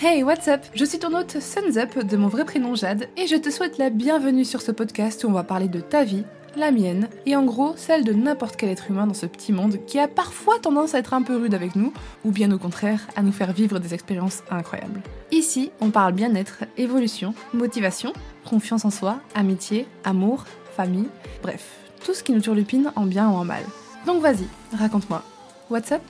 Hey, what's up? Je suis ton hôte Suns Up de mon vrai prénom Jade et je te souhaite la bienvenue sur ce podcast où on va parler de ta vie, la mienne et en gros celle de n'importe quel être humain dans ce petit monde qui a parfois tendance à être un peu rude avec nous ou bien au contraire à nous faire vivre des expériences incroyables. Ici, on parle bien-être, évolution, motivation, confiance en soi, amitié, amour, famille, bref, tout ce qui nous turlupine en bien ou en mal. Donc vas-y, raconte-moi. What's up?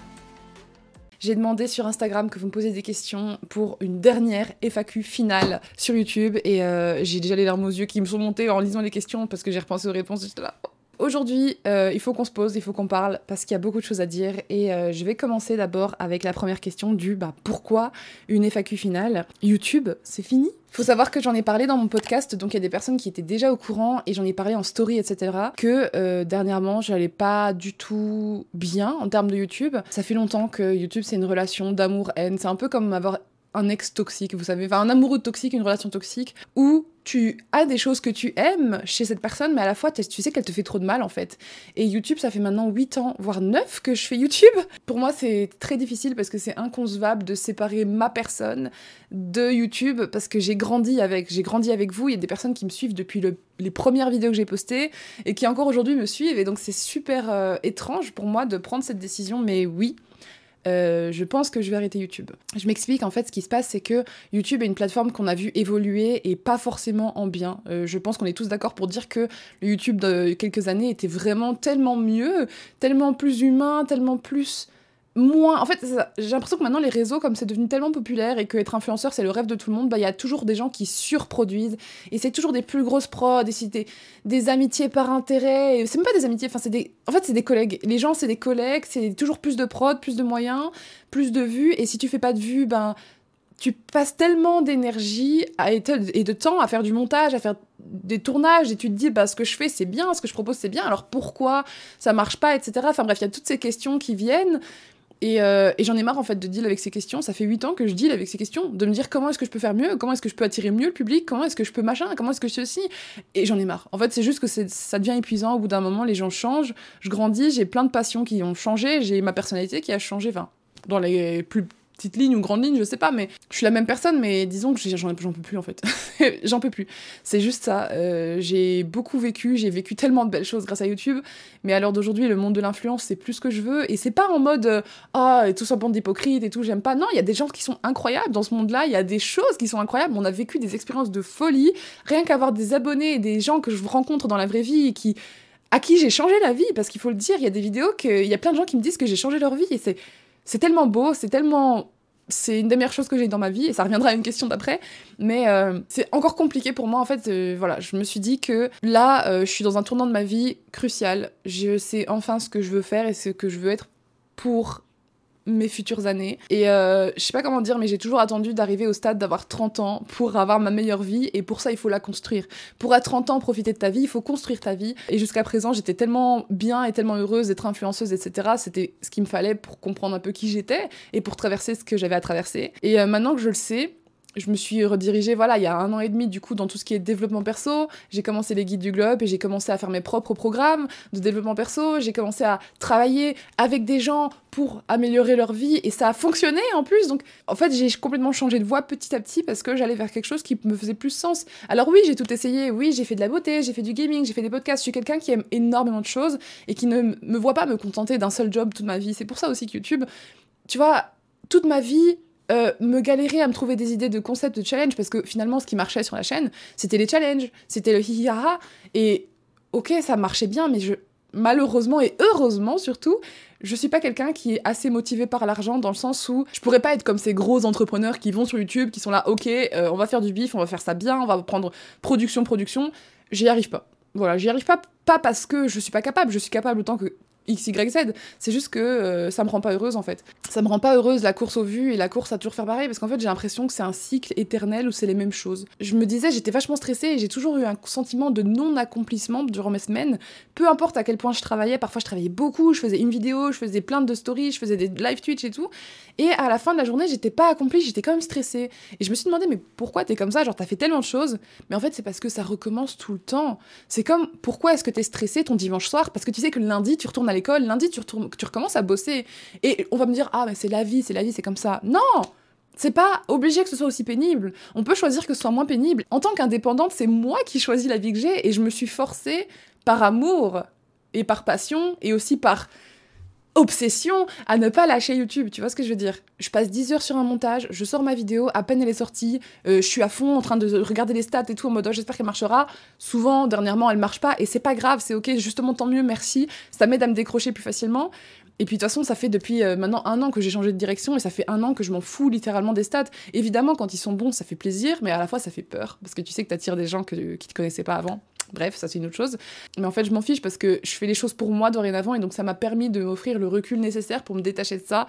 J'ai demandé sur Instagram que vous me posiez des questions pour une dernière FAQ finale sur YouTube et euh, j'ai déjà les larmes aux yeux qui me sont montées en lisant les questions parce que j'ai repensé aux réponses. Là. Aujourd'hui, euh, il faut qu'on se pose, il faut qu'on parle parce qu'il y a beaucoup de choses à dire et euh, je vais commencer d'abord avec la première question du bah, pourquoi une FAQ finale? YouTube, c'est fini? Faut savoir que j'en ai parlé dans mon podcast, donc il y a des personnes qui étaient déjà au courant et j'en ai parlé en story, etc. Que euh, dernièrement, j'allais pas du tout bien en termes de YouTube. Ça fait longtemps que YouTube c'est une relation d'amour-haine. C'est un peu comme avoir un ex toxique, vous savez, enfin un amoureux toxique, une relation toxique, où tu as des choses que tu aimes chez cette personne, mais à la fois tu sais qu'elle te fait trop de mal en fait. Et YouTube, ça fait maintenant 8 ans, voire 9 que je fais YouTube. Pour moi, c'est très difficile parce que c'est inconcevable de séparer ma personne de YouTube parce que j'ai grandi avec, j'ai grandi avec vous. Il y a des personnes qui me suivent depuis les premières vidéos que j'ai postées et qui encore aujourd'hui me suivent. Et donc c'est super euh, étrange pour moi de prendre cette décision, mais oui. Euh, je pense que je vais arrêter YouTube. Je m'explique, en fait, ce qui se passe, c'est que YouTube est une plateforme qu'on a vu évoluer et pas forcément en bien. Euh, je pense qu'on est tous d'accord pour dire que le YouTube de quelques années était vraiment tellement mieux, tellement plus humain, tellement plus moins. En fait, j'ai l'impression que maintenant les réseaux, comme c'est devenu tellement populaire et que être influenceur c'est le rêve de tout le monde, bah il y a toujours des gens qui surproduisent et c'est toujours des plus grosses prods, des, des amitiés par intérêt. C'est même pas des amitiés, enfin c'est des. En fait, c'est des collègues. Les gens, c'est des collègues, c'est toujours plus de prod, plus de moyens, plus de vues. Et si tu fais pas de vues, ben tu passes tellement d'énergie et de temps à faire du montage, à faire des tournages, et tu te dis, bah, ce que je fais, c'est bien, ce que je propose, c'est bien, alors pourquoi ça marche pas, etc. Enfin bref, il y a toutes ces questions qui viennent. Euh, et, j'en ai marre en fait de deal avec ces questions. Ça fait 8 ans que je deal avec ces questions, de me dire comment est-ce que je peux faire mieux, comment est-ce que je peux attirer mieux le public, comment est-ce que je peux machin, comment est-ce que ceci. Et j'en ai marre. En fait, c'est juste que ça devient épuisant. Au bout d'un moment, les gens changent, je grandis, j'ai plein de passions qui ont changé, j'ai ma personnalité qui a changé. Enfin, dans les plus petite ligne ou grande ligne, je sais pas, mais je suis la même personne, mais disons que j'en peux plus en fait. j'en peux plus. C'est juste ça. Euh, j'ai beaucoup vécu, j'ai vécu tellement de belles choses grâce à YouTube, mais à l'heure d'aujourd'hui, le monde de l'influence, c'est plus ce que je veux, et c'est pas en mode ah, oh, tout ça bande d'hypocrites et tout, j'aime pas. Non, il y a des gens qui sont incroyables dans ce monde-là, il y a des choses qui sont incroyables, on a vécu des expériences de folie, rien qu'avoir des abonnés et des gens que je rencontre dans la vraie vie et qui à qui j'ai changé la vie, parce qu'il faut le dire, il y a des vidéos qu'il y a plein de gens qui me disent que j'ai changé leur vie, et c'est c'est tellement beau, c'est tellement c'est une des meilleures choses que j'ai dans ma vie et ça reviendra à une question d'après mais euh, c'est encore compliqué pour moi en fait voilà je me suis dit que là euh, je suis dans un tournant de ma vie crucial. Je sais enfin ce que je veux faire et ce que je veux être pour mes futures années. Et euh, je sais pas comment dire, mais j'ai toujours attendu d'arriver au stade d'avoir 30 ans pour avoir ma meilleure vie. Et pour ça, il faut la construire. Pour à 30 ans, profiter de ta vie, il faut construire ta vie. Et jusqu'à présent, j'étais tellement bien et tellement heureuse d'être influenceuse, etc. C'était ce qu'il me fallait pour comprendre un peu qui j'étais et pour traverser ce que j'avais à traverser. Et euh, maintenant que je le sais, je me suis redirigée, voilà, il y a un an et demi, du coup, dans tout ce qui est développement perso. J'ai commencé les guides du globe et j'ai commencé à faire mes propres programmes de développement perso. J'ai commencé à travailler avec des gens pour améliorer leur vie et ça a fonctionné en plus. Donc, en fait, j'ai complètement changé de voie petit à petit parce que j'allais vers quelque chose qui me faisait plus sens. Alors oui, j'ai tout essayé. Oui, j'ai fait de la beauté, j'ai fait du gaming, j'ai fait des podcasts. Je suis quelqu'un qui aime énormément de choses et qui ne me voit pas me contenter d'un seul job toute ma vie. C'est pour ça aussi que YouTube, tu vois, toute ma vie, euh, me galérer à me trouver des idées de concepts de challenge parce que finalement ce qui marchait sur la chaîne c'était les challenges, c'était le hihihaha et ok ça marchait bien mais je malheureusement et heureusement surtout je suis pas quelqu'un qui est assez motivé par l'argent dans le sens où je pourrais pas être comme ces gros entrepreneurs qui vont sur YouTube qui sont là ok euh, on va faire du bif on va faire ça bien on va prendre production production. J'y arrive pas. Voilà j'y arrive pas pas parce que je suis pas capable. Je suis capable autant que X, Y, Z. C'est juste que euh, ça me rend pas heureuse en fait. Ça me rend pas heureuse la course au vues et la course à toujours faire pareil parce qu'en fait j'ai l'impression que c'est un cycle éternel où c'est les mêmes choses. Je me disais, j'étais vachement stressée et j'ai toujours eu un sentiment de non-accomplissement durant mes semaines. Peu importe à quel point je travaillais, parfois je travaillais beaucoup, je faisais une vidéo, je faisais plein de stories, je faisais des live Twitch et tout. Et à la fin de la journée, j'étais pas accomplie, j'étais quand même stressée. Et je me suis demandé, mais pourquoi t'es comme ça? Genre, t'as fait tellement de choses. Mais en fait, c'est parce que ça recommence tout le temps. C'est comme, pourquoi est-ce que t'es stressée ton dimanche soir? Parce que tu sais que lundi, tu retournes à lundi, tu, retournes, tu recommences à bosser. Et on va me dire, ah, mais c'est la vie, c'est la vie, c'est comme ça. Non C'est pas obligé que ce soit aussi pénible. On peut choisir que ce soit moins pénible. En tant qu'indépendante, c'est moi qui choisis la vie que j'ai et je me suis forcée par amour et par passion et aussi par obsession à ne pas lâcher YouTube, tu vois ce que je veux dire? Je passe 10 heures sur un montage, je sors ma vidéo, à peine elle est sortie, euh, je suis à fond en train de regarder les stats et tout en mode oh, j'espère qu'elle marchera. Souvent, dernièrement, elle marche pas et c'est pas grave, c'est ok, justement tant mieux, merci. Ça m'aide à me décrocher plus facilement. Et puis de toute façon, ça fait depuis euh, maintenant un an que j'ai changé de direction et ça fait un an que je m'en fous littéralement des stats. Évidemment, quand ils sont bons, ça fait plaisir, mais à la fois ça fait peur parce que tu sais que t'attires des gens que, qui te connaissaient pas avant. Bref, ça c'est une autre chose. Mais en fait, je m'en fiche parce que je fais les choses pour moi dorénavant et donc ça m'a permis de m'offrir le recul nécessaire pour me détacher de ça.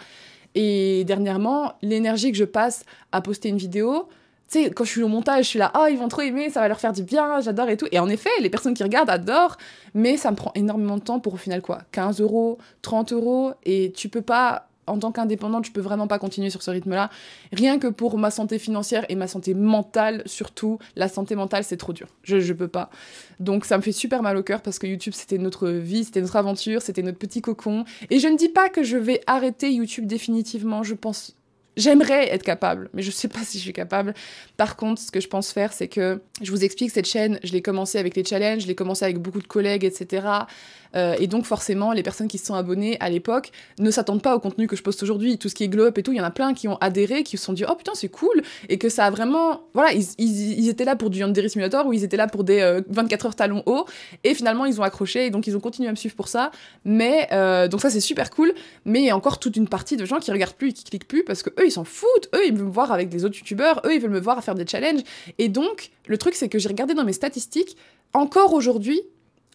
Et dernièrement, l'énergie que je passe à poster une vidéo, tu sais, quand je suis au montage, je suis là, oh, ils vont trop aimer, ça va leur faire du bien, j'adore et tout. Et en effet, les personnes qui regardent adorent, mais ça me prend énormément de temps pour au final quoi 15 euros, 30 euros, et tu peux pas en tant qu'indépendante, je peux vraiment pas continuer sur ce rythme-là. Rien que pour ma santé financière et ma santé mentale, surtout, la santé mentale, c'est trop dur. Je, je peux pas. Donc ça me fait super mal au cœur parce que YouTube, c'était notre vie, c'était notre aventure, c'était notre petit cocon. Et je ne dis pas que je vais arrêter YouTube définitivement. Je pense J'aimerais être capable, mais je sais pas si je suis capable. Par contre, ce que je pense faire, c'est que je vous explique cette chaîne, je l'ai commencé avec les challenges, je l'ai commencé avec beaucoup de collègues, etc. Euh, et donc forcément, les personnes qui se sont abonnées à l'époque ne s'attendent pas au contenu que je poste aujourd'hui. Tout ce qui est glow up et tout, il y en a plein qui ont adhéré, qui se sont dit oh putain c'est cool et que ça a vraiment voilà ils, ils, étaient là pour du Yandere Simulator ou ils étaient là pour des 24 euh, heures talons hauts et finalement ils ont accroché et donc ils ont continué à me suivre pour ça. Mais euh, donc ça c'est super cool. Mais il y a encore toute une partie de gens qui regardent plus et qui cliquent plus parce que eux ils s'en foutent. Eux ils veulent me voir avec des autres youtubeurs. Eux ils veulent me voir à faire des challenges. Et donc le truc c'est que j'ai regardé dans mes statistiques encore aujourd'hui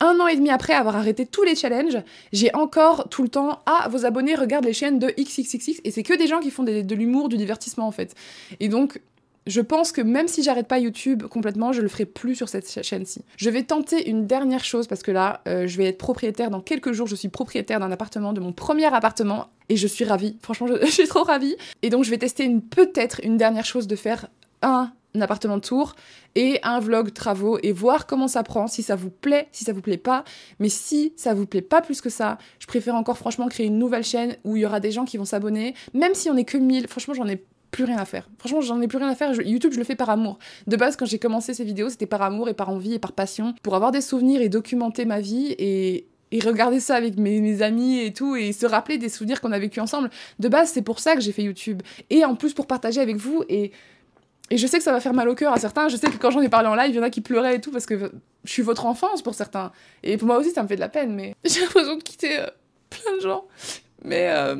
un an et demi après avoir arrêté tous les challenges, j'ai encore tout le temps Ah, vos abonnés regardent les chaînes de XXXX et c'est que des gens qui font de l'humour, du divertissement en fait. Et donc, je pense que même si j'arrête pas YouTube complètement, je le ferai plus sur cette chaîne-ci. Je vais tenter une dernière chose parce que là, euh, je vais être propriétaire dans quelques jours. Je suis propriétaire d'un appartement, de mon premier appartement, et je suis ravie. Franchement, je, je suis trop ravie. Et donc, je vais tester une peut-être une dernière chose de faire un appartement de tour et un vlog travaux et voir comment ça prend, si ça vous plaît, si ça vous plaît pas. Mais si ça vous plaît pas plus que ça, je préfère encore franchement créer une nouvelle chaîne où il y aura des gens qui vont s'abonner, même si on est que 1000. Franchement, j'en ai plus rien à faire. Franchement, j'en ai plus rien à faire. YouTube, je le fais par amour. De base, quand j'ai commencé ces vidéos, c'était par amour et par envie et par passion pour avoir des souvenirs et documenter ma vie et et regarder ça avec mes, mes, amis et tout, et se rappeler des souvenirs qu'on a vécu ensemble. De base, c'est pour ça que j'ai fait YouTube. Et en plus, pour partager avec vous et et je sais que ça va faire mal au cœur à certains. Je sais que quand j'en ai parlé en live, il y en a qui pleuraient et tout parce que je suis votre enfance pour certains. Et pour moi aussi, ça me fait de la peine. Mais j'ai l'impression de quitter euh, plein de gens. Mais, euh,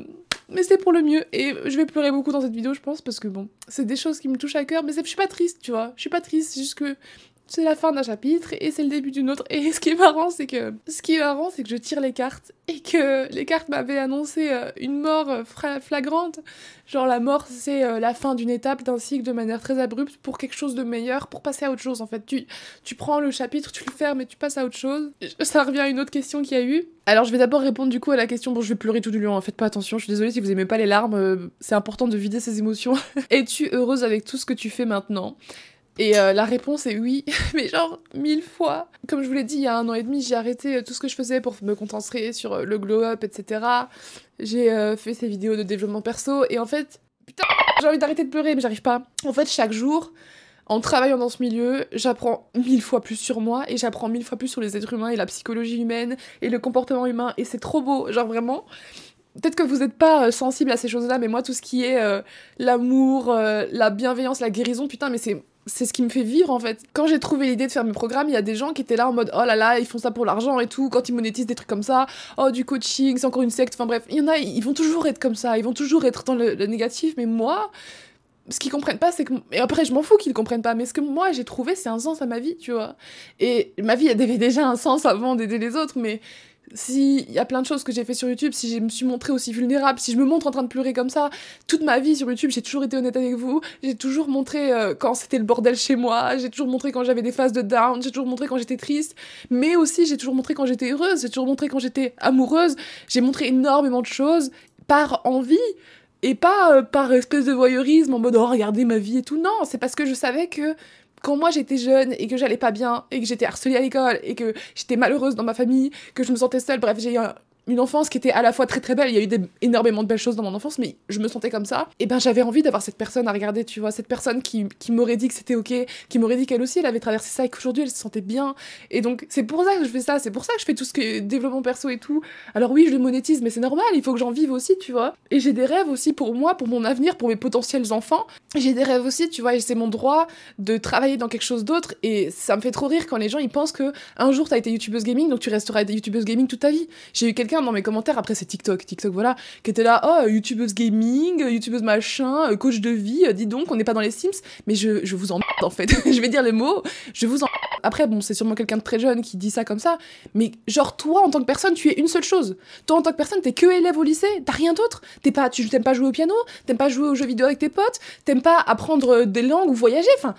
mais c'est pour le mieux. Et je vais pleurer beaucoup dans cette vidéo, je pense, parce que bon, c'est des choses qui me touchent à cœur. Mais je suis pas triste, tu vois. Je suis pas triste. C'est juste que c'est la fin d'un chapitre et c'est le début d'une autre. Et ce qui est marrant, c'est que c'est que je tire les cartes et que les cartes m'avaient annoncé euh, une mort euh, flagrante. Genre la mort, c'est euh, la fin d'une étape d'un cycle de manière très abrupte pour quelque chose de meilleur, pour passer à autre chose. En fait, tu, prends le chapitre, tu le fermes et tu passes à autre chose. Ça revient à une autre question qu'il y a eu. Alors je vais d'abord répondre du coup à la question. Bon, je vais pleurer tout du long. Hein, faites pas attention. Je suis désolée si vous aimez pas les larmes. c'est important de vider ses émotions. Es-tu heureuse avec tout ce que tu fais maintenant? Et euh, la réponse est oui, mais genre mille fois. Comme je vous l'ai dit, il y a un an et demi, j'ai arrêté euh, tout ce que je faisais pour me concentrer sur euh, le glow-up, etc. J'ai fait ces vidéos de développement perso, et en fait, putain, j'ai envie d'arrêter de pleurer, mais j'arrive pas. En fait, chaque jour, en travaillant dans ce milieu, j'apprends mille fois plus sur moi, et j'apprends mille fois plus sur les êtres humains, et la psychologie humaine, et le comportement humain, et c'est trop beau, genre vraiment peut-être que vous n'êtes pas sensible à ces choses-là, mais moi, tout ce qui est l'amour, la bienveillance, la guérison, putain, mais c'est c'est ce qui me fait vivre en fait. Quand j'ai trouvé l'idée de faire mes programmes, il y a des gens qui étaient là en mode oh là là, ils font ça pour l'argent et tout, quand ils monétisent des trucs comme ça, oh du coaching, c'est encore une secte, enfin bref, il y en a, ils vont toujours être comme ça, ils vont toujours être dans le, négatif, mais moi, ce qu'ils comprennent pas, c'est que. Et après, je m'en fous qu'ils comprennent pas, mais ce que moi j'ai trouvé, c'est un sens à ma vie, tu vois. Et ma vie, elle avait déjà un sens avant d'aider les autres, mais s'il y a plein de choses que j'ai fait sur YouTube, si je me suis montrée aussi vulnérable, si je me montre en train de pleurer comme ça, toute ma vie sur YouTube, j'ai toujours été honnête avec vous, j'ai toujours montré euh, quand c'était le bordel chez moi, j'ai toujours montré quand j'avais des phases de down, j'ai toujours montré quand j'étais triste, mais aussi j'ai toujours montré quand j'étais heureuse, j'ai toujours montré quand j'étais amoureuse, j'ai montré énormément de choses par envie et pas euh, par espèce de voyeurisme en mode oh regardez ma vie et tout, non, c'est parce que je savais que quand moi j'étais jeune et que j'allais pas bien et que j'étais harcelée à l'école et que j'étais malheureuse dans ma famille, que je me sentais seule, bref, j'ai eu une enfance qui était à la fois très très belle, il y a eu des, énormément de belles choses dans mon enfance, mais je me sentais comme ça. Et ben j'avais envie d'avoir cette personne à regarder, tu vois, cette personne qui, qui m'aurait dit que c'était ok, qui m'aurait dit qu'elle aussi elle avait traversé ça et qu'aujourd'hui elle se sentait bien. Et donc c'est pour ça que je fais ça, c'est pour ça que je fais tout ce que développement perso et tout. Alors oui, je le monétise, mais c'est normal, il faut que j'en vive aussi, tu vois. Et j'ai des rêves aussi pour moi, pour mon avenir, pour mes potentiels enfants. J'ai des rêves aussi, tu vois, et c'est mon droit de travailler dans quelque chose d'autre. Et ça me fait trop rire quand les gens ils pensent que un jour t'as été youtubeuse gaming, donc tu resteras youtubeuse gaming toute ta vie. J'ai eu dans mes commentaires, après c'est TikTok, TikTok voilà, qui était là, oh, youtubeuse gaming, youtubeuse machin, euh, coach de vie, euh, dis donc, on n'est pas dans les Sims, mais je, je vous en en fait. je vais dire le mot, je vous en Après, bon, c'est sûrement quelqu'un de très jeune qui dit ça comme ça, mais genre, toi, en tant que personne, tu es une seule chose. Toi, en tant que personne, t'es que élève au lycée, t'as rien d'autre. T'es pas, tu t'aimes pas jouer au piano, t'aimes pas jouer aux jeux vidéo avec tes potes, t'aimes pas apprendre des langues ou voyager, enfin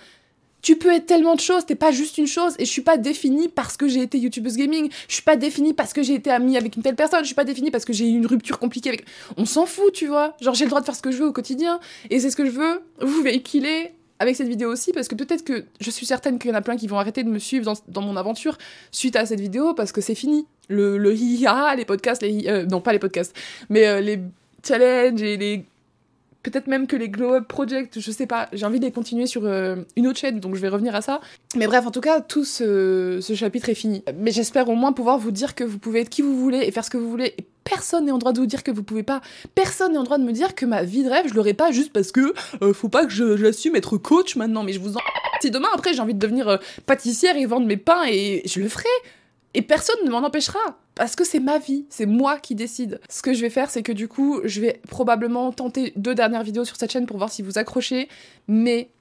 tu peux être tellement de choses, t'es pas juste une chose, et je suis pas définie parce que j'ai été youtubeuse gaming, je suis pas définie parce que j'ai été amie avec une telle personne, je suis pas définie parce que j'ai eu une rupture compliquée avec. On s'en fout, tu vois. Genre, j'ai le droit de faire ce que je veux au quotidien, et c'est ce que je veux vous véhiculer avec cette vidéo aussi, parce que peut-être que je suis certaine qu'il y en a plein qui vont arrêter de me suivre dans, mon aventure suite à cette vidéo, parce que c'est fini. Le, le hiha, les podcasts, les euh, non pas les podcasts, mais euh, les challenges et les Peut-être même que les Glow Up Project, je sais pas, j'ai envie de les continuer sur euh, une autre chaîne, donc je vais revenir à ça. Mais bref, en tout cas, tout ce, chapitre est fini. Mais j'espère au moins pouvoir vous dire que vous pouvez être qui vous voulez et faire ce que vous voulez. Et personne n'est en droit de vous dire que vous pouvez pas. Personne n'est en droit de me dire que ma vie de rêve, je l'aurais pas juste parce que euh, faut pas que j'assume être coach maintenant. Mais je vous en. Si demain après j'ai envie de devenir euh, pâtissière et vendre mes pains et je le ferai. Et personne ne m'en empêchera. Parce que c'est ma vie, c'est moi qui décide. Ce que je vais faire, c'est que du coup, je vais probablement tenter deux dernières vidéos sur cette chaîne pour voir si vous accrochez. Mais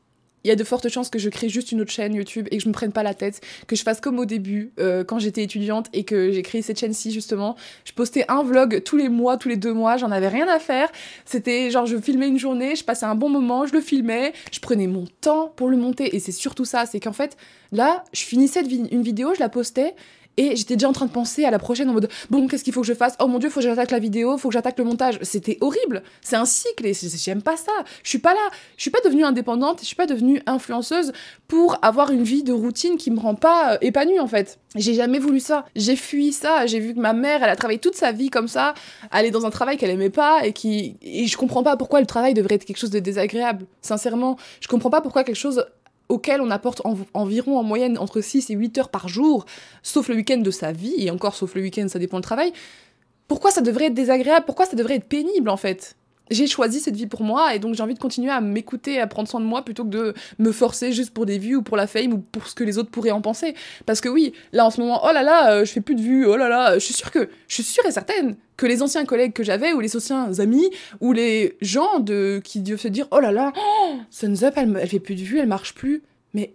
il y a de fortes chances que je crée juste une autre chaîne YouTube et que je me prenne pas la tête, que je fasse comme au début, euh, quand j'étais étudiante et que j'ai créé cette chaîne-ci justement. Je postais un vlog tous les mois, tous les deux mois, j'en avais rien à faire. C'était genre je filmais une journée, je passais un bon moment, je le filmais, je prenais mon temps pour le monter et c'est surtout ça, c'est qu'en fait là, je finissais une vidéo, je la postais et j'étais déjà en train de penser à la prochaine en mode bon, qu'est-ce qu'il faut que je fasse? Oh mon dieu, faut que j'attaque la vidéo, faut que j'attaque le montage. C'était horrible. C'est un cycle et j'aime pas ça. Je suis pas là. Je suis pas devenue indépendante, je suis pas devenue influenceuse pour avoir une vie de routine qui me rend pas euh, épanouie en fait. J'ai jamais voulu ça. J'ai fui ça. J'ai vu que ma mère, elle a travaillé toute sa vie comme ça, aller dans un travail qu'elle aimait pas et qui et je comprends pas pourquoi le travail devrait être quelque chose de désagréable. Sincèrement, je comprends pas pourquoi quelque chose auquel on apporte environ en moyenne entre 6 et 8 heures par jour, sauf le week-end de sa vie, et encore sauf le week-end, ça dépend du travail, pourquoi ça devrait être désagréable? Pourquoi ça devrait être pénible en fait? J'ai choisi cette vie pour moi et donc j'ai envie de continuer à m'écouter, à prendre soin de moi plutôt que de me forcer juste pour des vues ou pour la fame ou pour ce que les autres pourraient en penser. Parce que oui, là en ce moment, oh là là, euh, je fais plus de vues, oh là là, je suis sûre que, je et certaine que les anciens collègues que j'avais ou les anciens amis ou les gens de qui doivent se dire, oh là là, oh, Sun's Up, elle, elle fait plus de vues, elle marche plus. Mais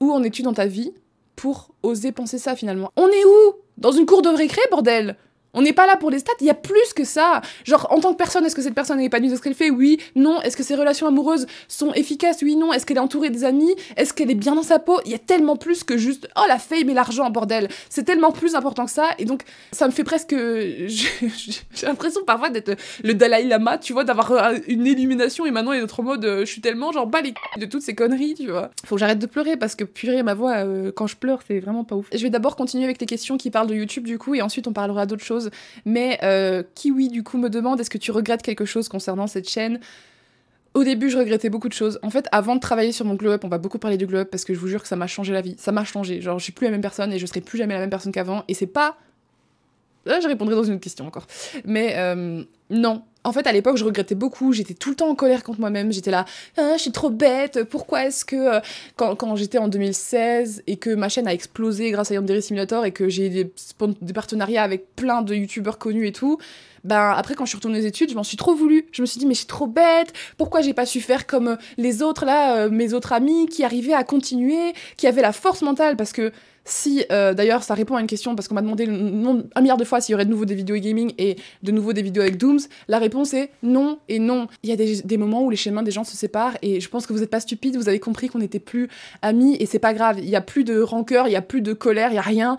où en es-tu dans ta vie pour oser penser ça finalement? On est où? Dans une cour de récré, bordel on n'est pas là pour les stats, il y a plus que ça. Genre, en tant que personne, est-ce que cette personne est épanouie de ce qu'elle fait? Oui, non. Est-ce que ses relations amoureuses sont efficaces? Oui, non. Est-ce qu'elle est entourée des amis? Est-ce qu'elle est bien dans sa peau? Il y a tellement plus que juste, oh, la fame et l'argent, bordel. C'est tellement plus important que ça. Et donc, ça me fait presque. J'ai l'impression parfois d'être le Dalai Lama, tu vois, d'avoir une illumination et maintenant, il y a autre mode, euh, je suis tellement, genre, bas les de toutes ces conneries, tu vois. Faut que j'arrête de pleurer parce que purée, ma voix, euh, quand je pleure, c'est vraiment pas ouf. Je vais d'abord continuer avec les questions qui parlent de YouTube, du coup, et ensuite, on parlera d'autres choses mais euh, Kiwi, du coup, me demande est-ce que tu regrettes quelque chose concernant cette chaîne? Au début, je regrettais beaucoup de choses. En fait, avant de travailler sur mon glow up, on va beaucoup parler du glow up parce que je vous jure que ça m'a changé la vie. Ça m'a changé. Genre, je suis plus la même personne et je serai plus jamais la même personne qu'avant. Et c'est pas. Là, je répondrai dans une autre question encore. Mais euh, non, en fait, à l'époque, je regrettais beaucoup. J'étais tout le temps en colère contre moi-même. J'étais là, ah, je suis trop bête. Pourquoi est-ce que euh, quand, j'étais en 2016 et que ma chaîne a explosé grâce à Yandere Simulator et que j'ai des, des partenariats avec plein de youtubeurs connus et tout, ben après quand je suis retournée aux études, je m'en suis trop voulu. Je me suis dit mais je suis trop bête. Pourquoi j'ai pas su faire comme euh, les autres là, mes autres amis qui arrivaient à continuer, qui avaient la force mentale? Parce que si, euh, d'ailleurs, ça répond à une question parce qu'on m'a demandé un milliard de fois s'il y aurait de nouveau des vidéos gaming et de nouveau des vidéos avec Dooms. La réponse est non et non. Il y a des, moments où les chemins des gens se séparent et je pense que vous n'êtes pas stupide, vous avez compris qu'on n'était plus amis et c'est pas grave. Il y a plus de rancœur, il y a plus de colère, il y a rien.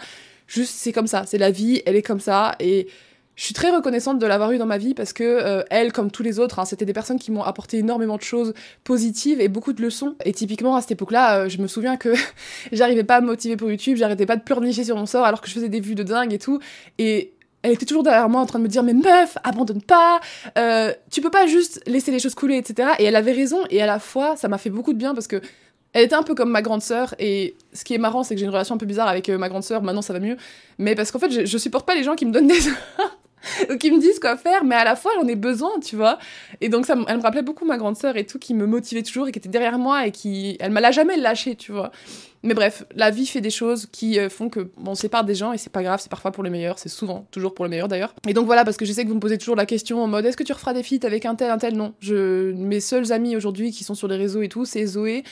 Juste, c'est comme ça. C'est la vie, elle est comme ça et je suis très reconnaissante de l'avoir eu dans ma vie parce que euh, elle, comme tous les autres, hein, c'était des personnes qui m'ont apporté énormément de choses positives et beaucoup de leçons. Et typiquement à cette époque-là, euh, je me souviens que j'arrivais pas à me motiver pour YouTube, j'arrêtais pas de pleurnicher sur mon sort alors que je faisais des vues de dingue et tout. Et elle était toujours derrière moi en train de me dire mais meuf, abandonne pas, euh, tu peux pas juste laisser les choses couler, etc. Et elle avait raison et à la fois ça m'a fait beaucoup de bien parce que elle était un peu comme ma grande sœur et ce qui est marrant c'est que j'ai une relation un peu bizarre avec ma grande sœur. Maintenant ça va mieux, mais parce qu'en fait je, je supporte pas les gens qui me donnent des qui me disent quoi faire, mais à la fois j'en ai besoin, tu vois. Et donc ça, elle me rappelait beaucoup ma grande sœur et tout, qui me motivait toujours et qui était derrière moi et qui, elle m'a jamais lâché, tu vois. Mais bref, la vie fait des choses qui euh, font que on sépare des gens et c'est pas grave, c'est parfois pour le meilleur, c'est souvent toujours pour le meilleur d'ailleurs. Et donc voilà, parce que je sais que vous me posez toujours la question en mode est-ce que tu referas des feats avec un tel, un tel? Non. Je, mes seuls amis aujourd'hui qui sont sur les réseaux et tout, c'est Zoé,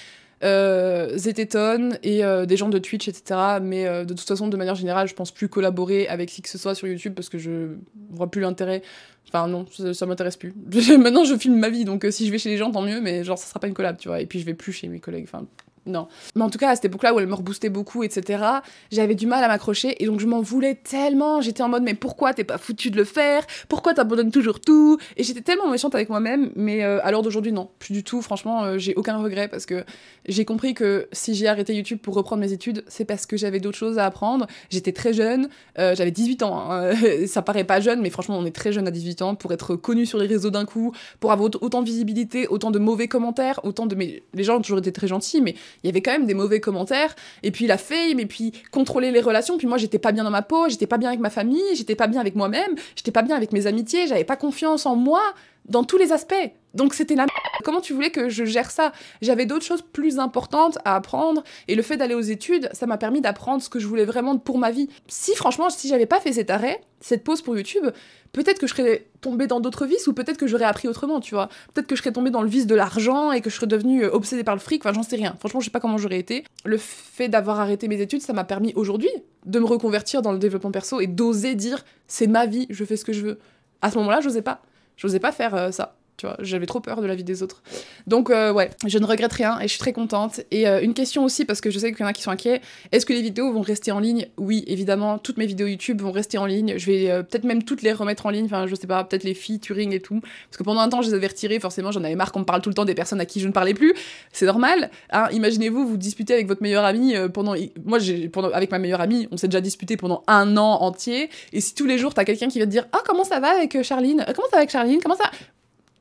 euh, Zeteton et euh, des gens de Twitch, etc. Mais euh, de toute façon, de manière générale, je pense plus collaborer avec qui que ce soit sur YouTube parce que je vois plus l'intérêt. Enfin non, ça, m'intéresse plus. Maintenant, je filme ma vie, donc si je vais chez les gens, tant mieux, mais genre, ça sera pas une collab, tu vois. Et puis, je vais plus chez mes collègues. Enfin, non. Mais en tout cas, à cette époque-là où elle me reboostait beaucoup, etc., j'avais du mal à m'accrocher et donc je m'en voulais tellement. J'étais en mode, mais pourquoi t'es pas foutu de le faire? Pourquoi t'abandonnes toujours tout? Et j'étais tellement méchante avec moi-même, mais euh, à l'heure d'aujourd'hui, non, plus du tout. Franchement, euh, j'ai aucun regret parce que j'ai compris que si j'ai arrêté YouTube pour reprendre mes études, c'est parce que j'avais d'autres choses à apprendre. J'étais très jeune, euh, j'avais 18 ans. hein. Ça paraît pas jeune, mais franchement, on est très jeune à 18 ans pour être connu sur les réseaux d'un coup, pour avoir autant de visibilité, autant de mauvais commentaires, autant de. Mais les gens ont toujours été très gentils, mais il y avait quand même des mauvais commentaires, et puis la fame, et puis contrôler les relations, puis moi j'étais pas bien dans ma peau, j'étais pas bien avec ma famille, j'étais pas bien avec moi-même, j'étais pas bien avec mes amitiés, j'avais pas confiance en moi dans tous les aspects. Donc c'était la. Comment tu voulais que je gère ça? J'avais d'autres choses plus importantes à apprendre et le fait d'aller aux études, ça m'a permis d'apprendre ce que je voulais vraiment pour ma vie. Si franchement, si j'avais pas fait cet arrêt, cette pause pour YouTube, peut-être que je serais tombée dans d'autres vices ou peut-être que j'aurais appris autrement, tu vois. Peut-être que je serais tombée dans le vice de l'argent et que je serais devenue euh, obsédée par le fric, enfin j'en sais rien. Franchement, je sais pas comment j'aurais été. Le fait d'avoir arrêté mes études, ça m'a permis aujourd'hui de me reconvertir dans le développement perso et d'oser dire c'est ma vie, je fais ce que je veux. À ce moment-là, j'osais pas. J'osais pas faire euh, ça. J'avais trop peur de la vie des autres. Donc euh, ouais, je ne regrette rien et je suis très contente. Et euh, une question aussi, parce que je sais qu'il y en a qui sont inquiets, est-ce que les vidéos vont rester en ligne? Oui, évidemment, toutes mes vidéos YouTube vont rester en ligne. Je vais euh, peut-être même toutes les remettre en ligne, enfin je sais pas, peut-être les featuring et tout. Parce que pendant un temps, je les avais retirées, forcément j'en avais marre qu'on me parle tout le temps des personnes à qui je ne parlais plus. C'est normal. Hein Imaginez-vous, vous disputez avec votre meilleur ami pendant... Moi, pendant... avec ma meilleure amie, on s'est déjà disputé pendant un an entier. Et si tous les jours, t'as quelqu'un qui va te dire « Ah, comment ça va avec Charline? Comment ça va avec Charline? Comment ça... »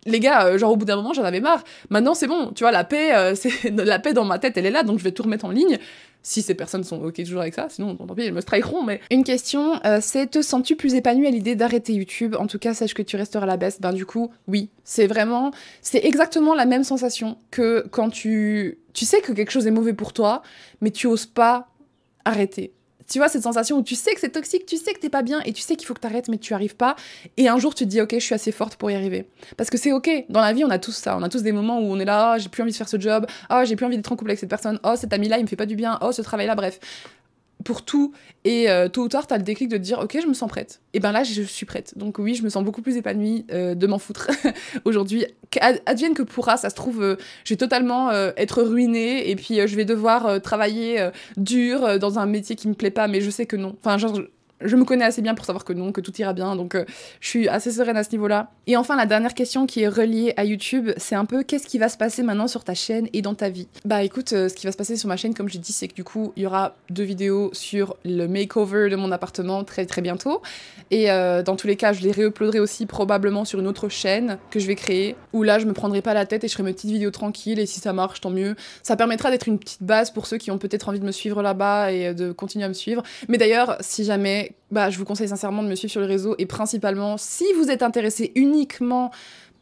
les gars, euh, genre au bout d'un moment, j'en avais marre. Maintenant, c'est bon, tu vois, la paix, euh, c'est la paix dans ma tête, elle est là, donc je vais tout remettre en ligne. Si ces personnes sont ok toujours avec ça, sinon tant pis, elles me strikeront. Mais une question, euh, c'est te sens-tu plus épanoui à l'idée d'arrêter YouTube? En tout cas, sache que tu resteras la baisse. Ben du coup, oui, c'est vraiment, c'est exactement la même sensation que quand tu, tu sais que quelque chose est mauvais pour toi, mais tu oses pas arrêter tu vois, cette sensation où tu sais que c'est toxique, tu sais que t'es pas bien et tu sais qu'il faut que t'arrêtes, mais tu arrives pas. Et un jour, tu te dis, ok, je suis assez forte pour y arriver. Parce que c'est ok. Dans la vie, on a tous ça. On a tous des moments où on est là, oh, j'ai plus envie de faire ce job, oh, j'ai plus envie d'être en couple avec cette personne, oh, cet ami-là, il me fait pas du bien, oh, ce travail-là, bref pour tout. Et euh, tôt ou tard, t'as le déclic de te dire, ok, je me sens prête. Et ben là, je suis prête. Donc oui, je me sens beaucoup plus épanouie euh, de m'en foutre aujourd'hui. Advienne que pourra, ça se trouve, euh, je vais totalement être ruinée et puis je vais devoir travailler dur dans un métier qui me plaît pas, mais je sais que non. Enfin, genre, je me connais assez bien pour savoir que non, que tout ira bien, donc euh, je suis assez sereine à ce niveau-là. Et enfin, la dernière question qui est reliée à YouTube, c'est un peu qu'est-ce qui va se passer maintenant sur ta chaîne et dans ta vie? Bah écoute, euh, ce qui va se passer sur ma chaîne, comme j'ai dit, c'est que du coup, il y aura deux vidéos sur le makeover de mon appartement très très bientôt. Et euh, dans tous les cas, je les réuploaderai aussi probablement sur une autre chaîne que je vais créer, où là, je me prendrai pas la tête et je ferai mes petites vidéos tranquilles, et si ça marche, tant mieux. Ça permettra d'être une petite base pour ceux qui ont peut-être envie de me suivre là-bas et de continuer à me suivre. Mais d'ailleurs, si jamais bah, je vous conseille sincèrement de me suivre sur les réseaux et principalement si vous êtes intéressé uniquement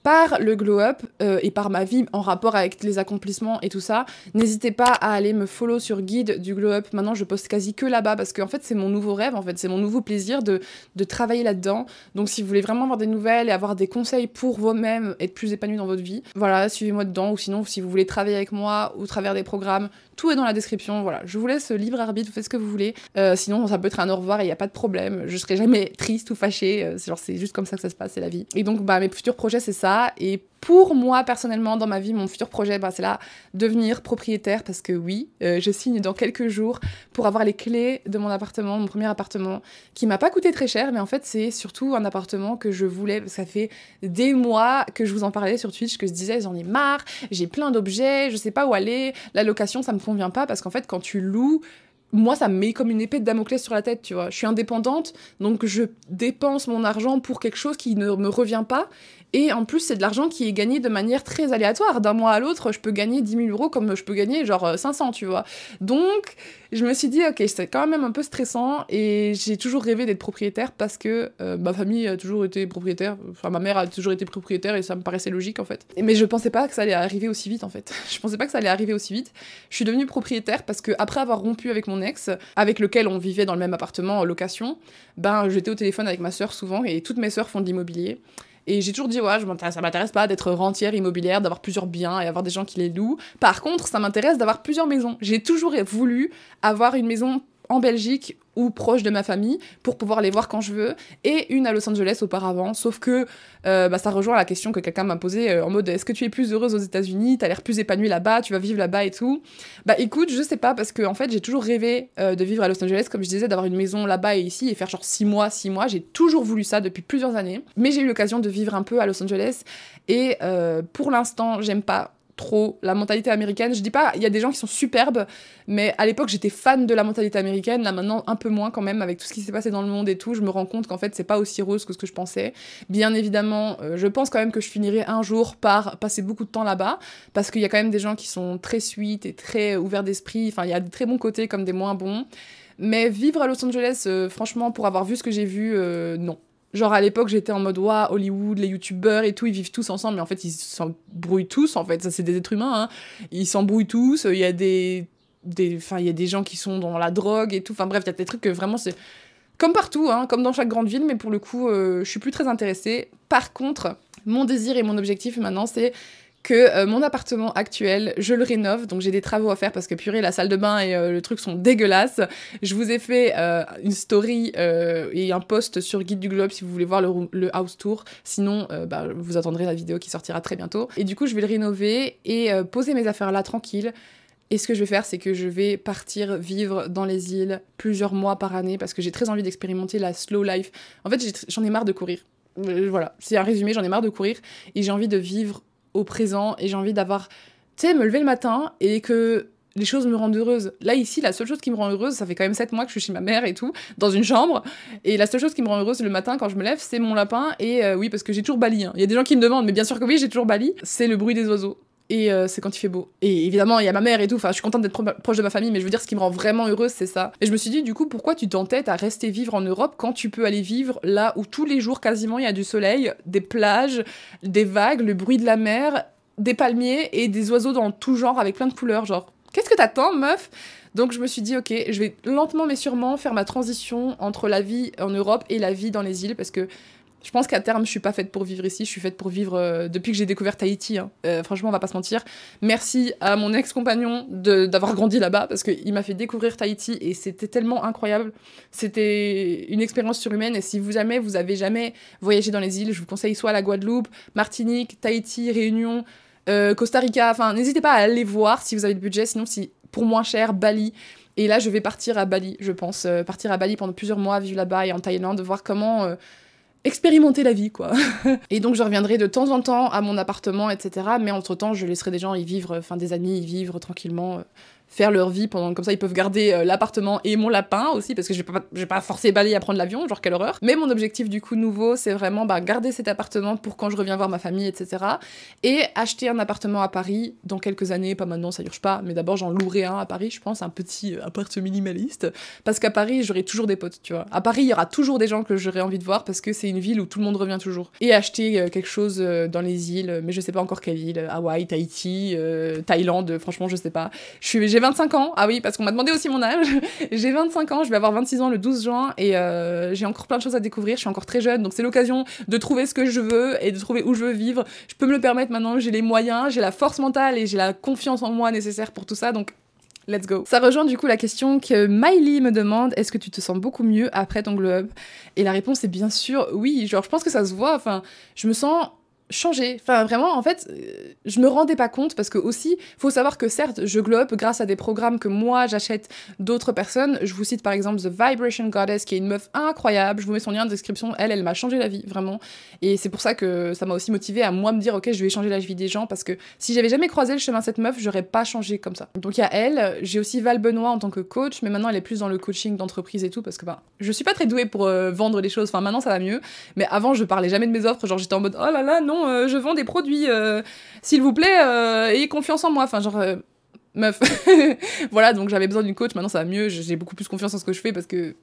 par le glow up euh, et par ma vie en rapport avec les accomplissements et tout ça, n'hésitez pas à aller me follow sur guide du glow up. Maintenant, je poste quasi que là-bas parce qu'en fait, c'est mon nouveau rêve, en fait, c'est mon nouveau plaisir de, de travailler là-dedans. Donc, si vous voulez vraiment avoir des nouvelles et avoir des conseils pour vous-même, être plus épanoui dans votre vie, voilà, suivez-moi dedans. Ou sinon, si vous voulez travailler avec moi ou travers des programmes, tout est dans la description. Voilà, je vous laisse libre arbitre, vous faites ce que vous voulez. Euh, sinon, ça peut être un au revoir et il n'y a pas de problème. Je serai jamais triste ou fâchée. Euh, c'est juste comme ça que ça se passe, c'est la vie. Et donc, bah, mes futurs projets, c'est ça. Et pour moi, personnellement, dans ma vie, mon futur projet, bah, c'est là, devenir propriétaire. Parce que oui, euh, je signe dans quelques jours pour avoir les clés de mon appartement, mon premier appartement, qui m'a pas coûté très cher. Mais en fait, c'est surtout un appartement que je voulais. Ça fait des mois que je vous en parlais sur Twitch, que je disais, j'en ai marre, j'ai plein d'objets, je sais pas où aller. La location, ça me convient pas parce qu'en fait, quand tu loues, moi, ça me met comme une épée de Damoclès sur la tête, tu vois. Je suis indépendante, donc je dépense mon argent pour quelque chose qui ne me revient pas. Et en plus, c'est de l'argent qui est gagné de manière très aléatoire. D'un mois à l'autre, je peux gagner 10 000 euros comme je peux gagner genre 500, tu vois. Donc, je me suis dit, ok, c'est quand même un peu stressant et j'ai toujours rêvé d'être propriétaire parce que euh, ma famille a toujours été propriétaire, enfin ma mère a toujours été propriétaire et ça me paraissait logique en fait. Mais je pensais pas que ça allait arriver aussi vite en fait. Je pensais pas que ça allait arriver aussi vite. Je suis devenue propriétaire parce que après avoir rompu avec mon avec lequel on vivait dans le même appartement en location, ben j'étais au téléphone avec ma soeur souvent et toutes mes soeurs font de l'immobilier. Et j'ai toujours dit, ouais, je ça m'intéresse pas d'être rentière immobilière, d'avoir plusieurs biens et avoir des gens qui les louent. Par contre, ça m'intéresse d'avoir plusieurs maisons. J'ai toujours voulu avoir une maison en Belgique ou proche de ma famille pour pouvoir les voir quand je veux, et une à Los Angeles auparavant. Sauf que euh, bah, ça rejoint la question que quelqu'un m'a posée euh, en mode est-ce que tu es plus heureuse aux États-Unis? T'as l'air plus épanouie là-bas, tu vas vivre là-bas et tout. Bah écoute, je sais pas parce que en fait j'ai toujours rêvé euh, de vivre à Los Angeles, comme je disais, d'avoir une maison là-bas et ici et faire genre 6 mois, 6 mois. J'ai toujours voulu ça depuis plusieurs années, mais j'ai eu l'occasion de vivre un peu à Los Angeles et pour l'instant j'aime pas trop la mentalité américaine. Je dis pas, il y a des gens qui sont superbes, mais à l'époque j'étais fan de la mentalité américaine, là maintenant un peu moins quand même, avec tout ce qui s'est passé dans le monde et tout, je me rends compte qu'en fait c'est pas aussi rose que ce que je pensais. Bien évidemment, euh, je pense quand même que je finirai un jour par passer beaucoup de temps là-bas, parce qu'il y a quand même des gens qui sont très sweet et très ouverts d'esprit, enfin il y a des très bons côtés comme des moins bons. Mais vivre à Los Angeles, euh, franchement, pour avoir vu ce que j'ai vu, euh, non. Genre à l'époque, j'étais en mode waouh, Hollywood, les youtubeurs et tout, ils vivent tous ensemble, mais en fait, ils s'embrouillent tous, en fait, ça c'est des êtres humains, hein. Ils s'embrouillent tous, il y a des. Enfin, il y a des gens qui sont dans la drogue et tout, enfin bref, il y a des trucs que vraiment c'est. Comme partout, hein, comme dans chaque grande ville, mais pour le coup, euh, je suis plus très intéressée. Par contre, mon désir et mon objectif maintenant, c'est que euh, mon appartement actuel, je le rénove, donc j'ai des travaux à faire parce que purée, la salle de bain et euh, le truc sont dégueulasses. Je vous ai fait euh, une story et un post sur Guide du Globe si vous voulez voir le, house tour. Sinon, bah, vous attendrez la vidéo qui sortira très bientôt. Et du coup, je vais le rénover et poser mes affaires là tranquille. Et ce que je vais faire, c'est que je vais partir vivre dans les îles plusieurs mois par année parce que j'ai très envie d'expérimenter la slow life. En fait, j'en ai marre de courir. Voilà, c'est un résumé, j'en ai marre de courir et j'ai envie de vivre au présent et j'ai envie d'avoir, tu sais, me lever le matin et que les choses me rendent heureuse. Là, ici, la seule chose qui me rend heureuse, ça fait quand même 7 mois que je suis chez ma mère et tout, dans une chambre. Et la seule chose qui me rend heureuse le matin quand je me lève, c'est mon lapin. Et euh, oui, parce que j'ai toujours Bali. Hein. Il y a des gens qui me demandent, mais bien sûr que oui, j'ai toujours Bali. C'est le bruit des oiseaux et euh, c'est quand il fait beau. Et évidemment, il y a ma mère et tout, enfin, je suis contente d'être proche de ma famille, mais je veux dire, ce qui me rend vraiment heureuse, c'est ça. Et je me suis dit, du coup, pourquoi tu t'entêtes à rester vivre en Europe quand tu peux aller vivre là où tous les jours, quasiment, il y a du soleil, des plages, des vagues, le bruit de la mer, des palmiers et des oiseaux dans tout genre avec plein de couleurs, genre, qu'est-ce que t'attends, meuf? Donc je me suis dit, ok, je vais lentement mais sûrement faire ma transition entre la vie en Europe et la vie dans les îles, parce que je pense qu'à terme, je suis pas faite pour vivre ici, je suis faite pour vivre euh, depuis que j'ai découvert Tahiti. Hein. Euh, franchement, on va pas se mentir. Merci à mon ex-compagnon d'avoir grandi là-bas parce qu'il m'a fait découvrir Tahiti et c'était tellement incroyable. C'était une expérience surhumaine et si vous jamais vous avez jamais voyagé dans les îles, je vous conseille soit la Guadeloupe, Martinique, Tahiti, Réunion, euh, Costa Rica. Enfin, n'hésitez pas à aller voir si vous avez le budget. Sinon, si pour moins cher, Bali. Et là, je vais partir à Bali, je pense, partir à Bali pendant plusieurs mois, vivre là-bas et en Thaïlande, voir comment expérimenter la vie, quoi. et donc je reviendrai de temps en temps à mon appartement, etc. Mais entre-temps, je laisserai des gens y vivre, enfin des amis y vivre tranquillement, euh, faire leur vie pendant comme ça ils peuvent garder euh, l'appartement et mon lapin aussi parce que je vais pas je vais pas forcer Bali à prendre l'avion genre quelle horreur. Mais mon objectif du coup nouveau c'est vraiment bah, garder cet appartement pour quand je reviens voir ma famille etc et acheter un appartement à Paris dans quelques années. Pas maintenant ça urge pas mais d'abord j'en louerai un à Paris je pense un petit euh, appart minimaliste parce qu'à Paris j'aurai toujours des potes tu vois. À Paris il y aura toujours des gens que j'aurai envie de voir parce que c'est une ville où tout le monde revient toujours. Et acheter euh, quelque chose dans les îles mais je sais pas encore quelle île Hawaï Tahiti Thaïlande franchement je sais pas. Je suis j'ai 25 ans. Ah oui, parce qu'on m'a demandé aussi mon âge. j'ai 25 ans, je vais avoir 26 ans le 12 juin et euh, j'ai encore plein de choses à découvrir. Je suis encore très jeune, donc c'est l'occasion de trouver ce que je veux et de trouver où je veux vivre. Je peux me le permettre maintenant, j'ai les moyens, j'ai la force mentale et j'ai la confiance en moi nécessaire pour tout ça. Donc Let's go. Ça rejoint du coup la question que Miley me demande est-ce que tu te sens beaucoup mieux après ton glow up Et la réponse est bien sûr oui. Genre, je pense que ça se voit. Enfin, je me sens changer. Enfin, vraiment, en fait, euh, je me rendais pas compte parce que aussi, faut savoir que certes, je globe grâce à des programmes que moi j'achète d'autres personnes. Je vous cite par exemple The Vibration Goddess, qui est une meuf incroyable. Je vous mets son lien de description. Elle, elle m'a changé la vie, vraiment. Et c'est pour ça que ça m'a aussi motivé à moi me dire, ok, je vais changer la vie des gens parce que si j'avais jamais croisé le chemin cette meuf, j'aurais pas changé comme ça. Donc il y a elle. J'ai aussi Val Benoît en tant que coach, mais maintenant elle est plus dans le coaching d'entreprise et tout parce que bah, je suis pas très douée pour euh, vendre les choses. Enfin, maintenant ça va mieux. Mais avant, je parlais jamais de mes offres. Genre, j'étais en mode, oh là là, non, euh, je vends des produits. euh, S'il vous plaît, euh, ayez confiance en moi. Enfin, genre, meuf. voilà, donc j'avais besoin d'une coach. Maintenant, ça va mieux. J'ai beaucoup plus confiance en ce que je fais parce que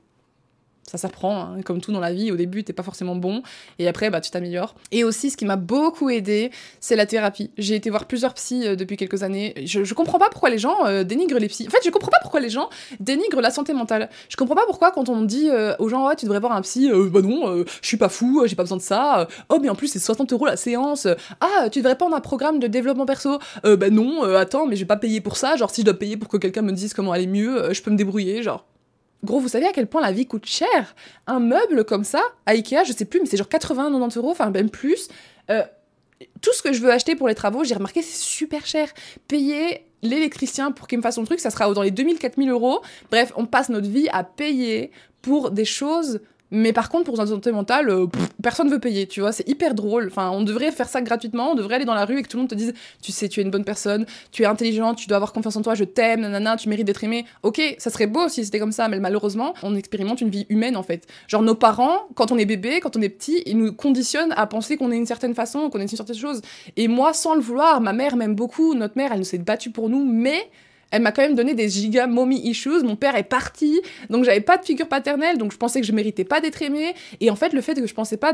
ça s'apprend, hein. comme tout dans la vie. Au début, t'es pas forcément bon, et après, bah, tu t'améliores. Et aussi, ce qui m'a beaucoup aidé, c'est la thérapie. J'ai été voir plusieurs psys euh, depuis quelques années. Je, je comprends pas pourquoi les gens euh, dénigrent les psys. En fait, je comprends pas pourquoi les gens dénigrent la santé mentale. Je comprends pas pourquoi quand on dit euh, aux gens, tu devrais voir un psy, bah non, je suis pas fou, j'ai pas besoin de ça. Oh, mais en plus, c'est 60 euros la séance. Ah, tu devrais prendre un programme de développement perso. Bah non, attends, mais je vais pas payer pour ça. Genre, si je dois payer pour que quelqu'un me dise comment aller mieux, je peux me débrouiller, genre. Gros, vous savez à quel point la vie coûte cher? Un meuble comme ça, à Ikea, je sais plus, mais c'est genre 80, 90 euros, enfin même plus. Euh, tout ce que je veux acheter pour les travaux, j'ai remarqué, c'est super cher. Payer l'électricien pour qu'il me fasse son truc, ça sera dans les 2000, 4000 euros. Bref, on passe notre vie à payer pour des choses. Mais par contre, pour notre santé mentale, euh, pff, personne veut payer, tu vois, c'est hyper drôle. Enfin, on devrait faire ça gratuitement, on devrait aller dans la rue et que tout le monde te dise, tu sais, tu es une bonne personne, tu es intelligent, tu dois avoir confiance en toi, je t'aime, nanana, tu mérites d'être aimé. Ok, ça serait beau si c'était comme ça, mais malheureusement, on expérimente une vie humaine en fait. Genre, nos parents, quand on est bébé, quand on est petit, ils nous conditionnent à penser qu'on est une certaine façon, qu'on est une certaine chose. Et moi, sans le vouloir, ma mère m'aime beaucoup, notre mère, elle nous s'est battue pour nous, mais elle m'a quand même donné des giga mommy issues. Mon père est parti, donc j'avais pas de figure paternelle, donc je pensais que je méritais pas d'être aimée. Et en fait, le fait que je pensais pas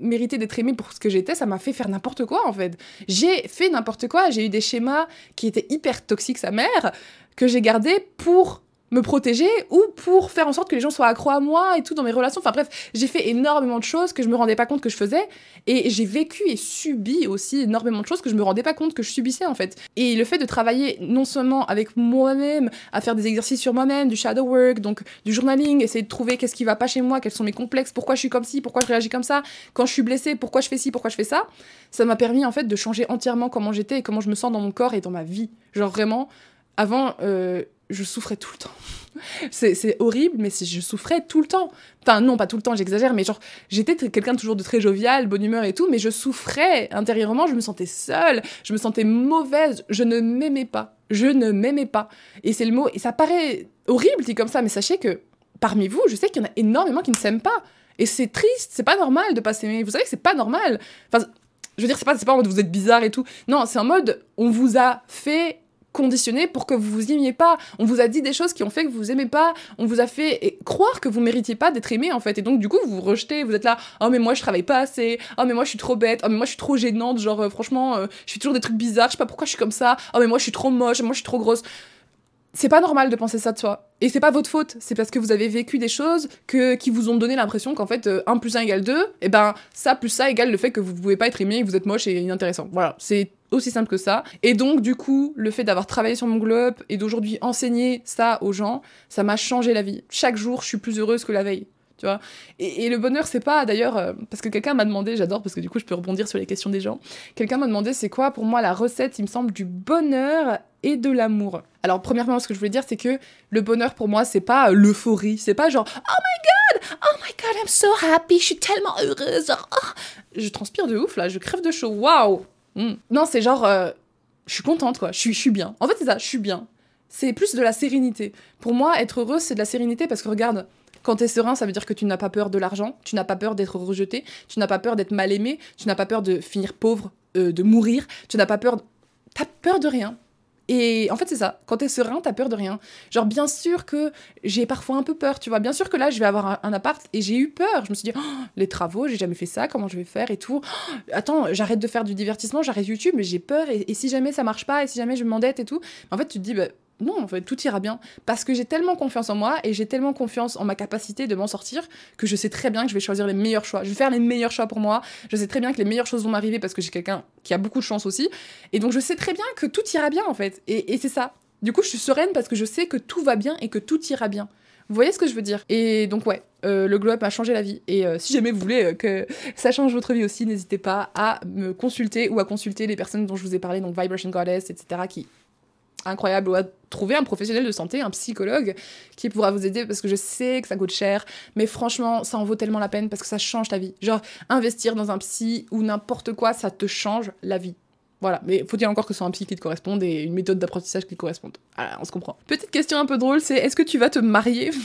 mériter d'être aimée pour ce que j'étais, ça m'a fait faire n'importe quoi en fait. J'ai fait n'importe quoi, j'ai eu des schémas qui étaient hyper toxiques, sa mère, que j'ai gardés pour me protéger ou pour faire en sorte que les gens soient accros à moi et tout dans mes relations. Enfin bref, j'ai fait énormément de choses que je me rendais pas compte que je faisais et j'ai vécu et subi aussi énormément de choses que je me rendais pas compte que je subissais en fait. Et le fait de travailler non seulement avec moi-même, à faire des exercices sur moi-même, du shadow work, donc du journaling, essayer de trouver qu'est-ce qui va pas chez moi, quels sont mes complexes, pourquoi je suis comme ci, pourquoi je réagis comme ça, quand je suis blessée, pourquoi je fais ci, pourquoi je fais ça, ça m'a permis en fait de changer entièrement comment j'étais et comment je me sens dans mon corps et dans ma vie. Genre vraiment, avant, euh, je souffrais tout le temps. c'est horrible, mais je souffrais tout le temps. Enfin, non, pas tout le temps, j'exagère, mais genre, j'étais quelqu'un toujours de très jovial, bonne humeur et tout, mais je souffrais intérieurement, je me sentais seule, je me sentais mauvaise, je ne m'aimais pas. Je ne m'aimais pas. Et c'est le mot, et ça paraît horrible dit comme ça, mais sachez que parmi vous, je sais qu'il y en a énormément qui ne s'aiment pas. Et c'est triste, c'est pas normal de pas s'aimer. Vous savez que c'est pas normal. Enfin, je veux dire, c'est pas, pas en mode vous êtes bizarre et tout. Non, c'est en mode on vous a fait conditionner pour que vous vous aimiez pas. On vous a dit des choses qui ont fait que vous vous aimez pas. On vous a fait eh, croire que vous méritiez pas d'être aimé en fait. Et donc du coup vous vous rejetez. Vous êtes là. Oh mais moi je travaille pas assez. Oh mais moi je suis trop bête. Oh mais moi je suis trop gênante. Genre euh, franchement euh, je fais toujours des trucs bizarres. Je sais pas pourquoi je suis comme ça. Oh mais moi je suis trop moche. Moi je suis trop grosse. C'est pas normal de penser ça de soi. Et c'est pas votre faute. C'est parce que vous avez vécu des choses qui vous ont donné l'impression qu'en fait euh, 1 plus 1 égale 2. Et ben ça plus ça égale le fait que vous pouvez pas être aimé, que vous êtes moche et inintéressant. Voilà. C'est aussi simple que ça. Et donc, du coup, le fait d'avoir travaillé sur mon globe et d'aujourd'hui enseigner ça aux gens, ça m'a changé la vie. Chaque jour, je suis plus heureuse que la veille. Tu vois et, le bonheur, c'est pas d'ailleurs, euh, parce que quelqu'un m'a demandé, j'adore parce que du coup, je peux rebondir sur les questions des gens. Quelqu'un m'a demandé c'est quoi pour moi la recette, il me semble, du bonheur et de l'amour? Alors, premièrement, ce que je voulais dire, c'est que le bonheur pour moi, c'est pas euh, l'euphorie. C'est pas genre, oh my god, oh my god, I'm so happy, je suis tellement heureuse. oh. Je transpire de ouf là, je crève de chaud, waouh! Mm. Non, c'est genre, euh, je suis contente quoi, je suis, bien. En fait, c'est ça, je suis bien. C'est plus de la sérénité. Pour moi, être heureuse, c'est de la sérénité parce que regarde, quand t'es serein, ça veut dire que tu n'as pas peur de l'argent, tu n'as pas peur d'être rejeté, tu n'as pas peur d'être mal aimé, tu n'as pas peur de finir pauvre, euh, de mourir, tu n'as pas peur. T'as peur de rien. Et en fait, c'est ça. Quand t'es serein, t'as peur de rien. Genre, bien sûr que j'ai parfois un peu peur, tu vois. Bien sûr que là, je vais avoir un, appart et j'ai eu peur. Je me suis dit, Oh, les travaux, j'ai jamais fait ça, comment je vais faire et tout. Oh, attends, j'arrête de faire du divertissement, j'arrête YouTube, mais j'ai peur. Et, et si jamais ça marche pas, et si jamais je m'endette et tout. En fait, tu te dis, bah, non, en fait, tout ira bien. Parce que j'ai tellement confiance en moi et j'ai tellement confiance en ma capacité de m'en sortir que je sais très bien que je vais choisir les meilleurs choix. Je vais faire les meilleurs choix pour moi. Je sais très bien que les meilleures choses vont m'arriver parce que j'ai quelqu'un qui a beaucoup de chance aussi. Et donc, je sais très bien que tout ira bien, en fait. Et, c'est ça. Du coup, je suis sereine parce que je sais que tout va bien et que tout ira bien. Vous voyez ce que je veux dire? Et donc ouais, euh, le glow up a changé la vie. Et euh, si jamais vous voulez euh, que ça change votre vie aussi, n'hésitez pas à me consulter ou à consulter les personnes dont je vous ai parlé, donc Vibration Goddess, etc., qui incroyable ou à trouver un professionnel de santé, un psychologue qui pourra vous aider parce que je sais que ça coûte cher, mais franchement, ça en vaut tellement la peine parce que ça change ta vie. Genre, investir dans un psy ou n'importe quoi, ça te change la vie. Voilà, mais faut-il encore que ce soit un psy qui te corresponde et une méthode d'apprentissage qui te corresponde? Voilà, on se comprend. Petite question un peu drôle, c'est est-ce que tu vas te marier?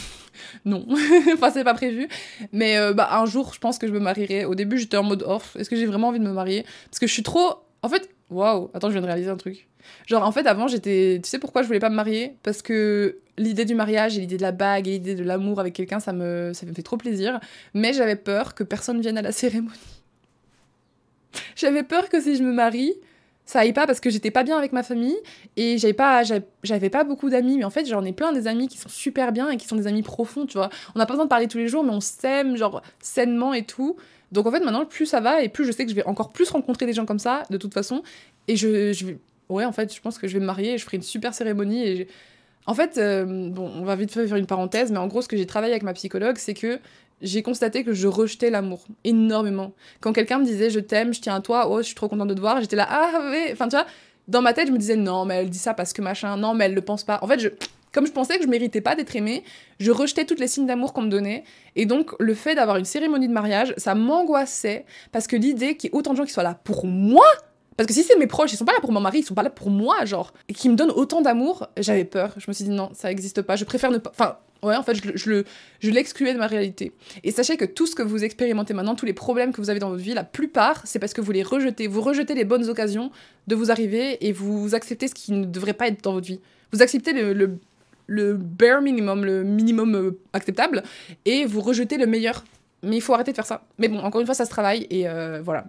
Non, enfin c'est pas prévu. Mais euh, bah un jour, je pense que je me marierai. Au début, j'étais en mode off. Est-ce que j'ai vraiment envie de me marier? Parce que je suis trop. En fait, waouh. Attends, je viens de réaliser un truc. Genre en fait, avant, j'étais. Tu sais pourquoi je voulais pas me marier? Parce que l'idée du mariage et l'idée de la bague et l'idée de l'amour avec quelqu'un, ça me ça me fait trop plaisir. Mais j'avais peur que personne vienne à la cérémonie. J'avais peur que si je me marie, ça aille pas parce que j'étais pas bien avec ma famille et j'avais pas j'avais pas beaucoup d'amis mais en fait j'en ai plein des amis qui sont super bien et qui sont des amis profonds tu vois on n'a pas besoin de parler tous les jours mais on s'aime genre sainement et tout donc en fait maintenant plus ça va et plus je sais que je vais encore plus rencontrer des gens comme ça de toute façon et je, je vais ouais en fait je pense que je vais me marier et je ferai une super cérémonie et en fait euh, bon on va vite faire une parenthèse mais en gros ce que j'ai travaillé avec ma psychologue c'est que j'ai constaté que je rejetais l'amour énormément. Quand quelqu'un me disait je t'aime, je tiens à toi, oh, je suis trop contente de te voir, j'étais là, ah ouais, enfin tu vois, dans ma tête, je me disais non, mais elle dit ça parce que machin, non, mais elle le pense pas. En fait, je, comme je pensais que je méritais pas d'être aimée, je rejetais toutes les signes d'amour qu'on me donnait. Et donc, le fait d'avoir une cérémonie de mariage, ça m'angoissait parce que l'idée qu'il y ait autant de gens qui soient là pour moi, parce que si c'est mes proches, ils sont pas là pour mon mari, ils sont pas là pour moi, genre, et qui me donnent autant d'amour, j'avais peur. Je me suis dit non, ça existe pas. Je préfère ne pas. Enfin, Ouais, en fait, je, je, l'excluais de ma réalité. Et sachez que tout ce que vous expérimentez maintenant, tous les problèmes que vous avez dans votre vie, la plupart, c'est parce que vous les rejetez. Vous rejetez les bonnes occasions de vous arriver et vous acceptez ce qui ne devrait pas être dans votre vie. Vous acceptez le, le bare minimum, le minimum euh, acceptable, et vous rejetez le meilleur. Mais il faut arrêter de faire ça. Mais bon, encore une fois, ça se travaille, et euh, voilà.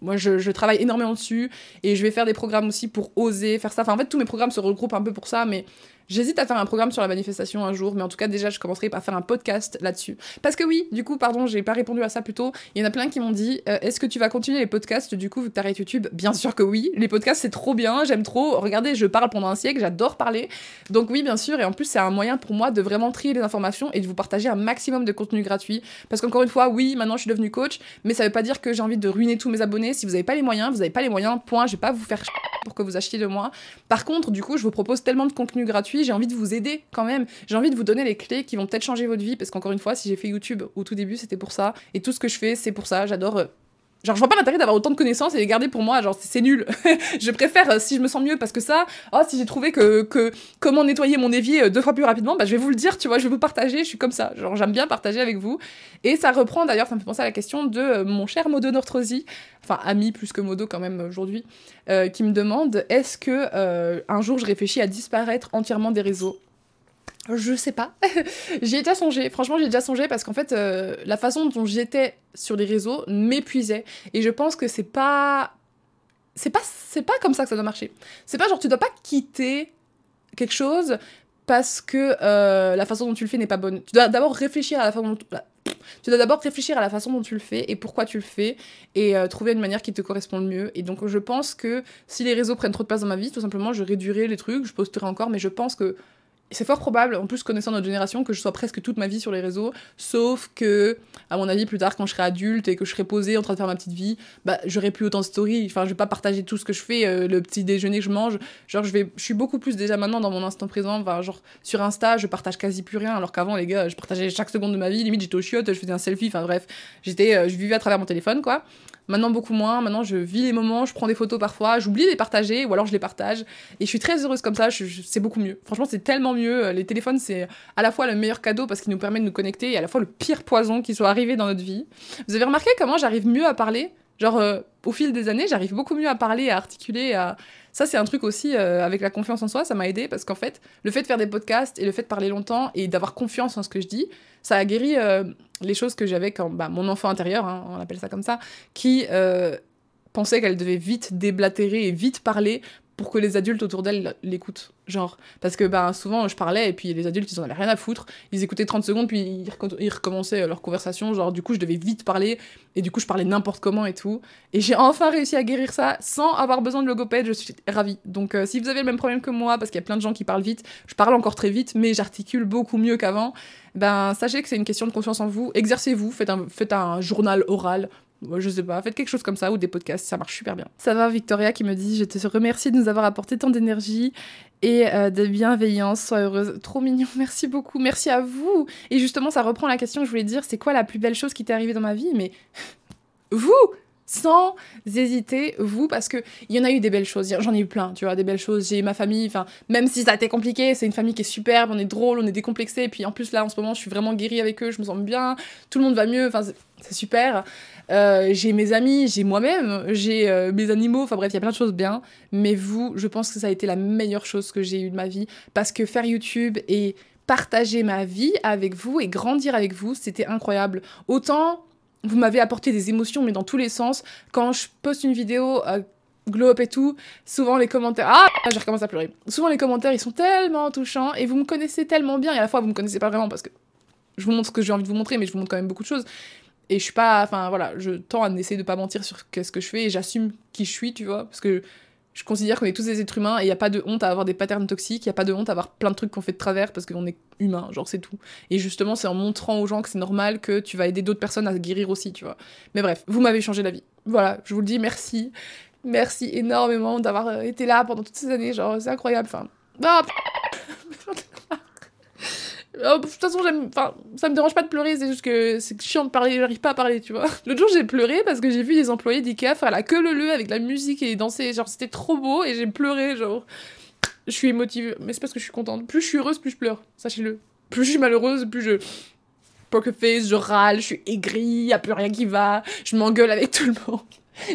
Moi, je, je, travaille énormément dessus, et je vais faire des programmes aussi pour oser faire ça. Enfin, en fait, tous mes programmes se regroupent un peu pour ça, mais J'hésite à faire un programme sur la manifestation un jour, mais en tout cas, déjà, je commencerai par faire un podcast là-dessus. Parce que oui, du coup, pardon, j'ai pas répondu à ça plus tôt. Il y en a plein qui m'ont dit euh, Est-ce que tu vas continuer les podcasts? Du coup, vu que t'arrêtes YouTube Bien sûr que oui. Les podcasts, c'est trop bien, j'aime trop. Regardez, je parle pendant un siècle, j'adore parler. Donc, oui, bien sûr. Et en plus, c'est un moyen pour moi de vraiment trier les informations et de vous partager un maximum de contenu gratuit. Parce qu'encore une fois, oui, maintenant, je suis devenue coach, mais ça veut pas dire que j'ai envie de ruiner tous mes abonnés. Si vous avez pas les moyens, vous avez pas les moyens, point. Je vais pas vous faire pour que vous achetiez de moi. Par contre, du coup, je vous propose tellement de contenu gratuit, j'ai envie de vous aider quand même. J'ai envie de vous donner les clés qui vont peut-être changer votre vie parce qu'encore une fois, si j'ai fait YouTube au tout début, c'était pour ça. Et tout ce que je fais, c'est pour ça. J'adore euh, Genre, je vois pas l'intérêt d'avoir autant de connaissances et les garder pour moi. Genre, c'est nul. je préfère euh, si je me sens mieux parce que ça, oh, si j'ai trouvé que, que comment nettoyer mon évier euh, deux fois plus rapidement, bah, je vais vous le dire, tu vois, je vais vous partager. Je suis comme ça. Genre, j'aime bien partager avec vous. Et ça reprend d'ailleurs, ça me fait penser à la question de mon cher Modo Nortrosi, enfin, ami plus que Modo quand même aujourd'hui, euh, qui me demande est-ce que un jour je réfléchis à disparaître entièrement des réseaux? Je sais pas. j'y ai déjà songé. Franchement, j'ai déjà songé parce qu'en fait, euh, la façon dont j'étais sur les réseaux m'épuisait. Et je pense que c'est pas. C'est pas, c'est pas comme ça que ça doit marcher. C'est pas genre, tu dois pas quitter quelque chose parce que euh, la façon dont tu le fais n'est pas bonne. Tu dois d'abord réfléchir à la façon dont. Tu dois d'abord réfléchir à la façon dont tu le fais et pourquoi tu le fais et euh, trouver une manière qui te correspond le mieux. Et donc, je pense que si les réseaux prennent trop de place dans ma vie, tout simplement, je réduirai les trucs, je posterai encore, mais je pense que c'est fort probable, en plus connaissant notre génération, que je sois presque toute ma vie sur les réseaux, sauf que, à mon avis, plus tard, quand je serai adulte et que je serai posée en train de faire ma petite vie, bah, j'aurai plus autant de stories. Enfin, je vais pas partager tout ce que je fais, euh, le petit déjeuner que je mange. Genre, je vais, je suis beaucoup plus déjà maintenant dans mon instant présent. Genre, sur Insta, je partage quasi plus rien, alors qu'avant, les gars, je partageais chaque seconde de ma vie. Limite, j'étais au chiottes, je faisais un selfie. Enfin, bref, j'étais, euh, je vivais à travers mon téléphone, quoi. Maintenant, beaucoup moins. Maintenant, je vis les moments, je prends des photos parfois, j'oublie de les partager ou alors je les partage. Et je suis très heureuse comme ça, c'est beaucoup mieux. Franchement, c'est tellement mieux. Les téléphones, c'est à la fois le meilleur cadeau parce qu'il nous permet de nous connecter et à la fois le pire poison qui soit arrivé dans notre vie. Vous avez remarqué comment j'arrive mieux à parler? Genre, euh, au fil des années, j'arrive beaucoup mieux à parler, à articuler, à... Ça, c'est un truc aussi, euh, avec la confiance en soi, ça m'a aidé parce qu'en fait, le fait de faire des podcasts et le fait de parler longtemps et d'avoir confiance en ce que je dis, ça a guéri euh, les choses que j'avais quand bah, mon enfant intérieur, hein, on appelle ça comme ça, qui pensait qu'elle devait vite déblatérer et vite parler pour que les adultes autour d'elle l'écoutent. Genre, parce que ben, souvent je parlais et puis les adultes ils en avaient rien à foutre. Ils écoutaient 30 secondes puis ils, recommençaient leur conversation. Genre, du coup, je devais vite parler et du coup, je parlais n'importe comment et tout. Et j'ai enfin réussi à guérir ça sans avoir besoin de logopède. Je suis ravie. Donc, euh, si vous avez le même problème que moi, parce qu'il y a plein de gens qui parlent vite, je parle encore très vite, mais j'articule beaucoup mieux qu'avant. Ben, sachez que c'est une question de confiance en vous. Exercez-vous, faites un, faites un journal oral, je sais pas, faites quelque chose comme ça ou des podcasts, ça marche super bien. Ça va, Victoria qui me dit Je te remercie de nous avoir apporté tant d'énergie et euh, de bienveillance. Sois heureuse. Trop mignon, merci beaucoup. Merci à vous. Et justement, ça reprend la question que je voulais dire c'est quoi la plus belle chose qui t'est arrivée dans ma vie? Mais vous sans hésiter, vous, parce que il y en a eu des belles choses. J'en ai eu plein, tu vois, des belles choses. J'ai ma famille, enfin, même si ça a été compliqué, c'est une famille qui est superbe, on est drôle, on est décomplexé. Et puis en plus, là, en ce moment, je suis vraiment guérie avec eux, je me sens bien, tout le monde va mieux, enfin, c'est super. Euh, j'ai mes amis, j'ai moi-même, j'ai euh, mes animaux, enfin bref, il y a plein de choses bien. Mais vous, je pense que ça a été la meilleure chose que j'ai eue de ma vie. Parce que faire YouTube et partager ma vie avec vous et grandir avec vous, c'était incroyable. Autant vous m'avez apporté des émotions, mais dans tous les sens. Quand je poste une vidéo euh, glow up et tout, souvent les commentaires. Ah, j'ai recommencé à pleurer. Souvent les commentaires, ils sont tellement touchants et vous me connaissez tellement bien. Et à la fois, vous me connaissez pas vraiment parce que je vous montre ce que j'ai envie de vous montrer, mais je vous montre quand même beaucoup de choses. Et je suis pas. Enfin voilà, je tends à essayer de pas mentir sur ce que je fais et j'assume qui je suis, tu vois. Parce que je considère qu'on est tous des êtres humains et il n'y a pas de honte à avoir des patterns toxiques, il n'y a pas de honte à avoir plein de trucs qu'on fait de travers parce qu'on est humain, genre c'est tout. Et justement, c'est en montrant aux gens que c'est normal que tu vas aider d'autres personnes à se guérir aussi, tu vois. Mais bref, vous m'avez changé la vie. Voilà, je vous le dis, merci. Merci énormément d'avoir euh, été là pendant toutes ces années, genre c'est incroyable. Enfin, Oh, de toute façon, enfin, ça me dérange pas de pleurer, c'est juste que c'est chiant de parler, j'arrive pas à parler, tu vois. L'autre jour, j'ai pleuré parce que j'ai vu des employés d'IKEA faire la queue le le avec la musique et danser, genre c'était trop beau et j'ai pleuré, genre. Je suis émotive, mais c'est parce que je suis contente. Plus je suis heureuse, plus je pleure, sachez-le. Plus je suis malheureuse, plus je. Poker face, je râle, je suis aigrie, y a plus rien qui va, je m'engueule avec tout le monde.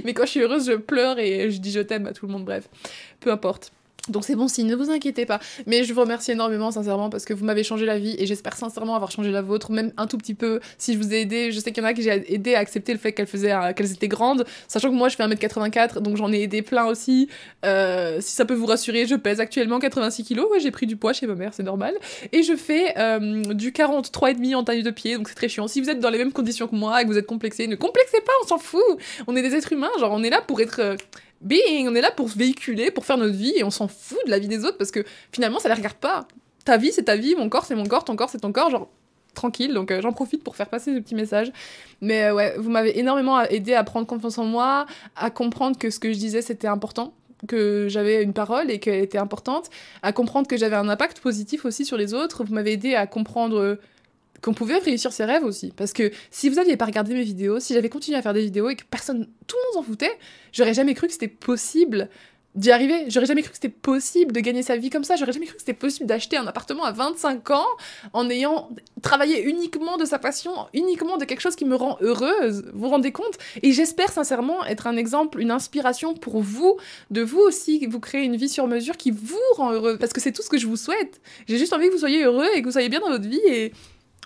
Mais quand je suis heureuse, je pleure et je dis je t'aime à tout le monde, bref. Peu importe. Donc c'est bon signe, ne vous inquiétez pas. Mais je vous remercie énormément sincèrement parce que vous m'avez changé la vie et j'espère sincèrement avoir changé la vôtre, même un tout petit peu. Si je vous ai aidé, je sais qu'il y en a qui j'ai aidé à accepter le fait qu'elles euh, étaient grandes, sachant que moi je fais 1m84, donc j'en ai aidé plein aussi. Euh, si ça peut vous rassurer, je pèse actuellement 86 kilos, ouais, j'ai pris du poids chez ma mère, c'est normal. Et je fais euh, du 43,5 en taille de pied, donc c'est très chiant. Si vous êtes dans les mêmes conditions que moi et que vous êtes complexé, ne complexez pas, on s'en fout. On est des êtres humains, genre on est là pour être being, on est là pour véhiculer, pour faire notre vie et on s'en fout de la vie des autres parce que finalement ça les regarde pas. Ta vie c'est ta vie, mon corps c'est mon corps, ton corps c'est ton corps, genre tranquille, donc euh, j'en profite pour faire passer ce petit message. Mais euh, ouais, vous m'avez énormément aidé à prendre confiance en moi, à comprendre que ce que je disais c'était important, que j'avais une parole et qu'elle était importante, à comprendre que j'avais un impact positif aussi sur les autres. Vous m'avez aidé à comprendre qu'on pouvait réussir ses rêves aussi. Parce que si vous aviez pas regardé mes vidéos, si j'avais continué à faire des vidéos et que personne, tout le monde s'en foutait, j'aurais jamais cru que c'était possible d'y arriver. J'aurais jamais cru que c'était possible de gagner sa vie comme ça. J'aurais jamais cru que c'était possible d'acheter un appartement à 25 ans en ayant travaillé uniquement de sa passion, uniquement de quelque chose qui me rend heureuse. Vous vous rendez compte? Et j'espère sincèrement être un exemple, une inspiration pour vous, de vous aussi, vous créer une vie sur mesure qui vous rend heureux. Parce que c'est tout ce que je vous souhaite. J'ai juste envie que vous soyez heureux et que vous soyez bien dans votre vie et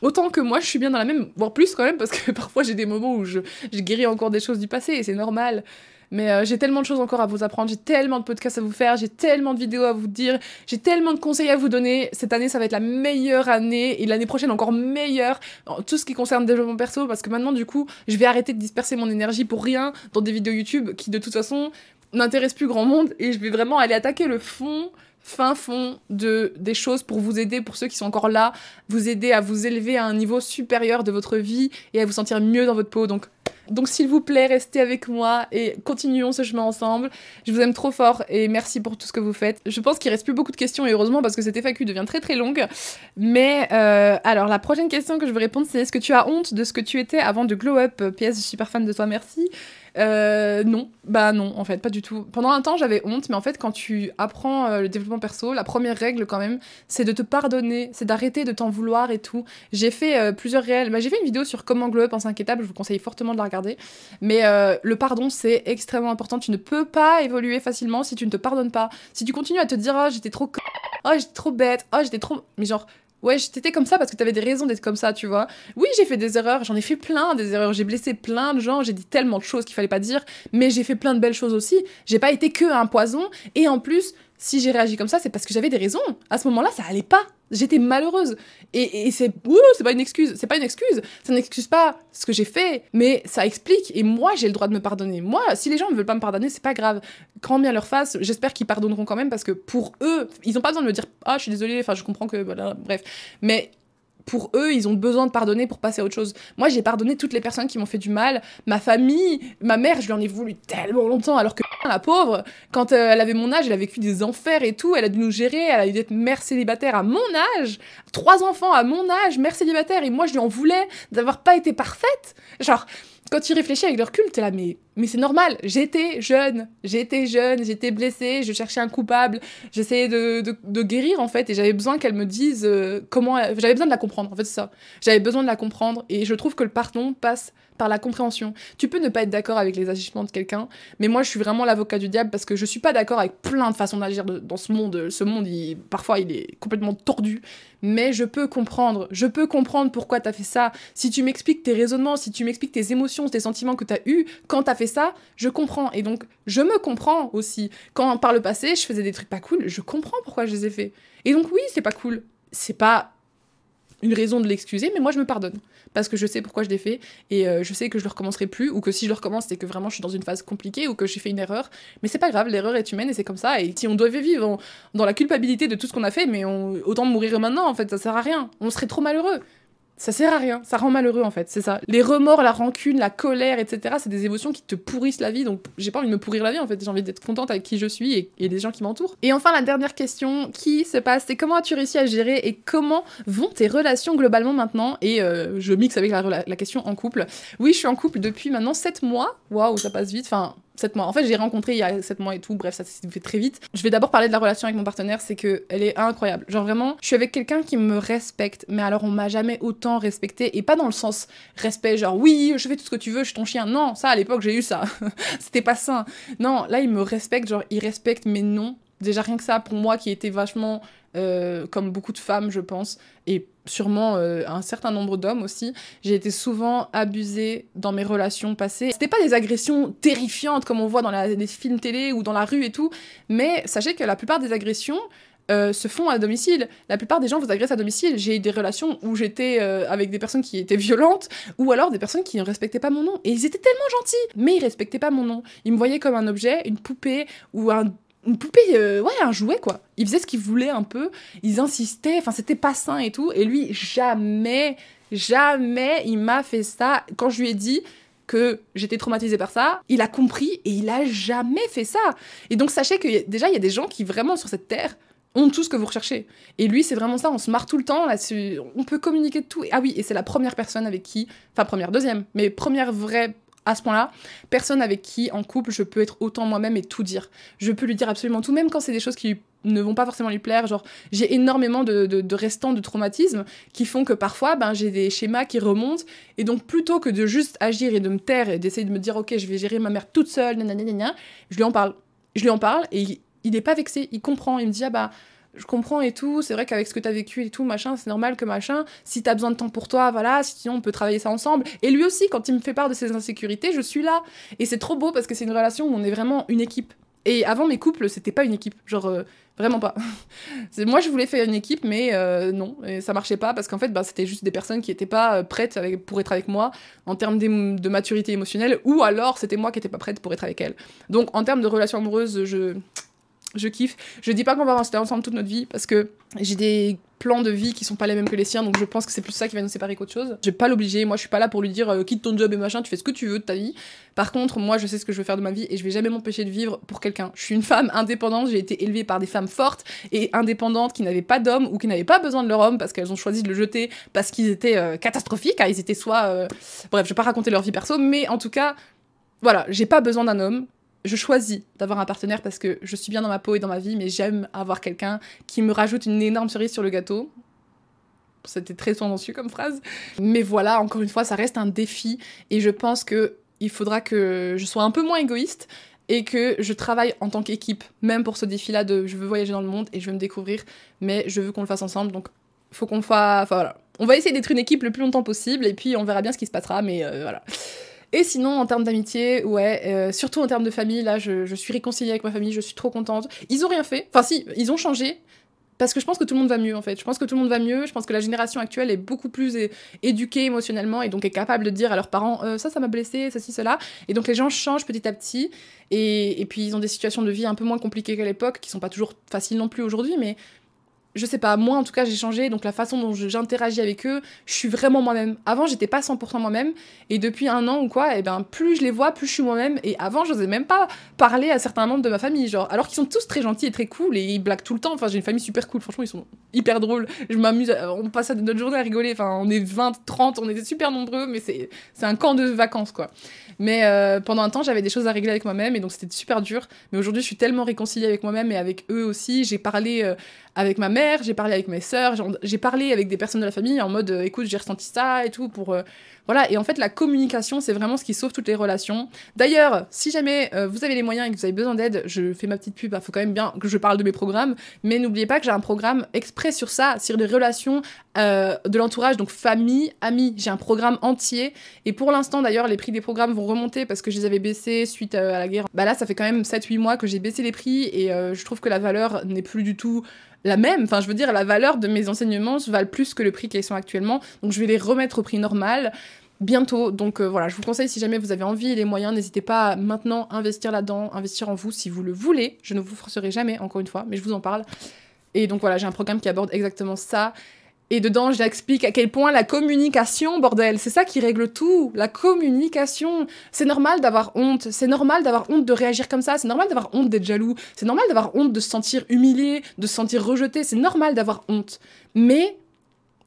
autant que moi, je suis bien dans la même, voire plus quand même, parce que parfois j'ai des moments où je, guéris encore des choses du passé et c'est normal. Mais euh, j'ai tellement de choses encore à vous apprendre, j'ai tellement de podcasts à vous faire, j'ai tellement de vidéos à vous dire, j'ai tellement de conseils à vous donner. Cette année, ça va être la meilleure année et l'année prochaine encore meilleure en tout ce qui concerne développement perso parce que maintenant, du coup, je vais arrêter de disperser mon énergie pour rien dans des vidéos YouTube qui, de toute façon, n'intéressent plus grand monde et je vais vraiment aller attaquer le fond fin fond de des choses pour vous aider, pour ceux qui sont encore là, vous aider à vous élever à un niveau supérieur de votre vie et à vous sentir mieux dans votre peau. Donc, donc s'il vous plaît, restez avec moi et continuons ce chemin ensemble. Je vous aime trop fort et merci pour tout ce que vous faites. Je pense qu'il reste plus beaucoup de questions et heureusement parce que cette FAQ devient très très longue. Mais euh, alors la prochaine question que je veux répondre c'est est-ce que tu as honte de ce que tu étais avant de glow up? PS, je suis super fan de toi, merci. Euh, non, bah non, en fait, pas du tout. Pendant un temps, j'avais honte, mais en fait, quand tu apprends euh, le développement perso, la première règle quand même, c'est de te pardonner, c'est d'arrêter de t'en vouloir et tout. J'ai fait euh, plusieurs réels, bah, j'ai fait une vidéo sur comment glow up en 5 étapes, je vous conseille fortement de la regarder. Mais le pardon, c'est extrêmement important. Tu ne peux pas évoluer facilement si tu ne te pardonnes pas. Si tu continues à te dire, oh, j'étais trop oh, j'étais trop bête, oh, j'étais trop. Mais genre, Ouais, t'étais comme ça parce que t'avais des raisons d'être comme ça, tu vois. Oui, j'ai fait des erreurs, j'en ai fait plein des erreurs, j'ai blessé plein de gens, j'ai dit tellement de choses qu'il fallait pas dire, mais j'ai fait plein de belles choses aussi. J'ai pas été que un poison, et en plus, si j'ai réagi comme ça, c'est parce que j'avais des raisons. À ce moment-là, ça allait pas. J'étais malheureuse. Et, et c'est. C'est pas une excuse. C'est pas une excuse. Ça n'excuse pas ce que j'ai fait, mais ça explique. Et moi, j'ai le droit de me pardonner. Moi, si les gens ne veulent pas me pardonner, c'est pas grave. Quand bien leur face, j'espère qu'ils pardonneront quand même parce que pour eux, ils ont pas besoin de me dire Ah, je suis désolée, enfin, je comprends que. Voilà, bref. Mais pour eux, ils ont besoin de pardonner pour passer à autre chose. Moi, j'ai pardonné toutes les personnes qui m'ont fait du mal, ma famille, ma mère, je lui en ai voulu tellement longtemps, alors que la pauvre, quand euh, elle avait mon âge, elle a vécu des enfers et tout, elle a dû nous gérer, elle a dû être mère célibataire à mon âge, trois enfants à mon âge, mère célibataire, et moi, je lui en voulais d'avoir pas été parfaite. Genre, quand tu réfléchis avec le recul, t'es là, mais, c'est normal. J'étais jeune, j'étais jeune, j'étais blessée, je cherchais un coupable, j'essayais de, de, guérir en fait, et j'avais besoin qu'elle me dise euh, comment. J'avais besoin de la comprendre, en fait, c'est ça. J'avais besoin de la comprendre, et je trouve que le pardon passe par la compréhension. Tu peux ne pas être d'accord avec les agissements de quelqu'un, mais moi je suis vraiment l'avocat du diable parce que je suis pas d'accord avec plein de façons d'agir dans ce monde. Ce monde, parfois, il est complètement tordu, mais je peux comprendre. Je peux comprendre pourquoi t'as fait ça. Si tu m'expliques tes raisonnements, si tu m'expliques tes émotions, tes sentiments que t'as eu quand t'as fait ça, je comprends. Et donc, je me comprends aussi. Quand par le passé, je faisais des trucs pas cool, je comprends pourquoi je les ai fait. Et donc, oui, c'est pas cool. C'est pas une raison de l'excuser, mais moi je me pardonne. Parce que je sais pourquoi je l'ai fait et euh, je sais que je le recommencerai plus ou que si je le recommence c'est que vraiment je suis dans une phase compliquée ou que j'ai fait une erreur. Mais c'est pas grave l'erreur est humaine et c'est comme ça. Et si on devait vivre dans la culpabilité de tout ce qu'on a fait mais on, autant mourir maintenant en fait ça sert à rien. On serait trop malheureux ça sert à rien, ça rend malheureux en fait, c'est ça. Les remords, la rancune, la colère, etc., c'est des émotions qui te pourrissent la vie, donc j'ai pas envie de me pourrir la vie en fait, j'ai envie d'être contente avec qui je suis et, des gens qui m'entourent. Et enfin, la dernière question qui se passe, c'est comment as-tu réussi à gérer et comment vont tes relations globalement maintenant? Et euh, je mixe avec la, la, question en couple. Oui, je suis en couple depuis maintenant 7 mois, waouh, ça passe vite, enfin 7 mois. En fait, j'ai rencontré il y a 7 mois et tout. Bref, ça s'est fait très vite. Je vais d'abord parler de la relation avec mon partenaire, c'est que elle est incroyable. Genre vraiment, je suis avec quelqu'un qui me respecte, mais alors on m'a jamais autant respecté et pas dans le sens respect genre oui, je fais tout ce que tu veux, je suis ton chien. Non, ça à l'époque, j'ai eu ça. C'était pas sain. Non, là il me respecte, genre il respecte mes noms. Déjà rien que ça pour moi qui était vachement euh, comme beaucoup de femmes, je pense, et sûrement euh, un certain nombre d'hommes aussi, j'ai été souvent abusée dans mes relations passées. C'était pas des agressions terrifiantes comme on voit dans les films télé ou dans la rue et tout, mais sachez que la plupart des agressions euh, se font à domicile. La plupart des gens vous agressent à domicile. J'ai eu des relations où j'étais avec des personnes qui étaient violentes ou alors des personnes qui ne respectaient pas mon nom. Et ils étaient tellement gentils, mais ils respectaient pas mon nom. Ils me voyaient comme un objet, une poupée ou un une poupée, euh, ouais, un jouet quoi. Ils faisaient ce qu'ils voulaient un peu, ils insistaient, enfin c'était pas sain et tout. Et lui, jamais, jamais il m'a fait ça. Quand je lui ai dit que j'étais traumatisée par ça, il a compris et il a jamais fait ça. Et donc sachez que déjà, il y a des gens qui vraiment sur cette terre ont tout ce que vous recherchez. Et lui, c'est vraiment ça, on se marre tout le temps, là, on peut communiquer de tout. ah oui, et c'est la première personne avec qui, enfin première, deuxième, mais première vraie à ce point-là, personne avec qui, en couple, je peux être autant moi-même et tout dire. Je peux lui dire absolument tout, même quand c'est des choses qui ne vont pas forcément lui plaire. Genre, j'ai énormément de, restants de traumatisme qui font que parfois, ben, j'ai des schémas qui remontent. Et donc, plutôt que de juste agir et de me taire et d'essayer de me dire, ok, je vais gérer ma mère toute seule, je lui en parle. Je lui en parle et il n'est pas vexé, il comprend. Il me dit, ah bah, je comprends et tout, c'est vrai qu'avec ce que t'as vécu et tout, machin, c'est normal que machin, si t'as besoin de temps pour toi, voilà, sinon on peut travailler ça ensemble. Et lui aussi, quand il me fait part de ses insécurités, je suis là. Et c'est trop beau parce que c'est une relation où on est vraiment une équipe. Et avant mes couples, c'était pas une équipe, genre euh, vraiment pas. Moi je voulais faire une équipe, mais euh, non, et ça marchait pas parce qu'en fait bah, c'était juste des personnes qui étaient pas euh, prêtes pour être avec moi en termes de maturité émotionnelle, ou alors c'était moi qui étais pas prête pour être avec elles. Donc en termes de relation amoureuse, je je kiffe. Je dis pas qu'on va rester ensemble toute notre vie parce que j'ai des plans de vie qui sont pas les mêmes que les siens, donc je pense que c'est plus ça qui va nous séparer qu'autre chose. Je vais pas l'obliger, moi je suis pas là pour lui dire euh, quitte ton job et machin, tu fais ce que tu veux de ta vie. Par contre, moi je sais ce que je veux faire de ma vie et je vais jamais m'empêcher de vivre pour quelqu'un. Je suis une femme indépendante, j'ai été élevée par des femmes fortes et indépendantes qui n'avaient pas d'homme ou qui n'avaient pas besoin de leur homme parce qu'elles ont choisi de le jeter parce qu'ils étaient euh, catastrophiques, hein. ils étaient soit. Euh, bref, je vais pas raconter leur vie perso, mais en tout cas, voilà, j'ai pas besoin d'un homme je choisis d'avoir un partenaire parce que je suis bien dans ma peau et dans ma vie, mais j'aime avoir quelqu'un qui me rajoute une énorme cerise sur le gâteau. C'était très tendancieux comme phrase. Mais voilà, encore une fois, ça reste un défi et je pense que il faudra que je sois un peu moins égoïste et que je travaille en tant qu'équipe, même pour ce défi-là de je veux voyager dans le monde et je veux me découvrir, mais je veux qu'on le fasse ensemble. Donc faut qu'on fasse. Enfin voilà. On va essayer d'être une équipe le plus longtemps possible et puis on verra bien ce qui se passera, mais euh, voilà. Et sinon, en termes d'amitié, ouais, euh, surtout en termes de famille, là, je, suis réconciliée avec ma famille, je suis trop contente. Ils ont rien fait. Enfin, si, ils ont changé, parce que je pense que tout le monde va mieux en fait. Je pense que tout le monde va mieux. Je pense que la génération actuelle est beaucoup plus éduquée émotionnellement et donc est capable de dire à leurs parents euh, ça, ça m'a blessé, ça, ci, cela. Et donc les gens changent petit à petit. Et, et puis ils ont des situations de vie un peu moins compliquées qu'à l'époque, qui sont pas toujours faciles non plus aujourd'hui, mais je sais pas, moi en tout cas j'ai changé, donc la façon dont j'interagis avec eux, je suis vraiment moi-même. Avant j'étais pas 100% moi-même, et depuis un an ou quoi, et eh ben plus je les vois, plus je suis moi-même, et avant j'osais même pas parler à certains membres de ma famille, genre, alors qu'ils sont tous très gentils et très cool, et ils blaguent tout le temps, enfin j'ai une famille super cool, franchement ils sont hyper drôles, je m'amuse, on passe notre journée à rigoler, enfin on est 20, 30, on était super nombreux, mais c'est un camp de vacances quoi. Mais euh, pendant un temps j'avais des choses à régler avec moi-même, et donc c'était super dur, mais aujourd'hui je suis tellement réconciliée avec moi-même et avec eux aussi, j'ai parlé euh, avec ma mère, j'ai parlé avec mes sœurs, j'ai parlé avec des personnes de la famille en mode euh, écoute, j'ai ressenti ça et tout pour euh, voilà, et en fait la communication, c'est vraiment ce qui sauve toutes les relations. D'ailleurs, si jamais euh, vous avez les moyens et que vous avez besoin d'aide, je fais ma petite pub, il bah, faut quand même bien que je parle de mes programmes, mais n'oubliez pas que j'ai un programme exprès sur ça, sur les relations de l'entourage, donc famille, amis. J'ai un programme entier et pour l'instant d'ailleurs, les prix des programmes vont remonter parce que je les avais baissés suite à la guerre. Bah là, ça fait quand même 7 8 mois que j'ai baissé les prix et je trouve que la valeur n'est plus du tout la même. Enfin, je veux dire, la valeur de mes enseignements valent plus que le prix qu'ils sont actuellement. Donc, je vais les remettre au prix normal bientôt. Donc, euh, voilà, je vous conseille, si jamais vous avez envie et les moyens, n'hésitez pas à maintenant investir là-dedans, investir en vous si vous le voulez. Je ne vous forcerai jamais, encore une fois, mais je vous en parle. Et donc, voilà, j'ai un programme qui aborde exactement ça. Et dedans, j'explique à quel point la communication, bordel, c'est ça qui règle tout. La communication. C'est normal d'avoir honte. C'est normal d'avoir honte de réagir comme ça. C'est normal d'avoir honte d'être jaloux. C'est normal d'avoir honte de se sentir humilié, de se sentir rejeté. C'est normal d'avoir honte. Mais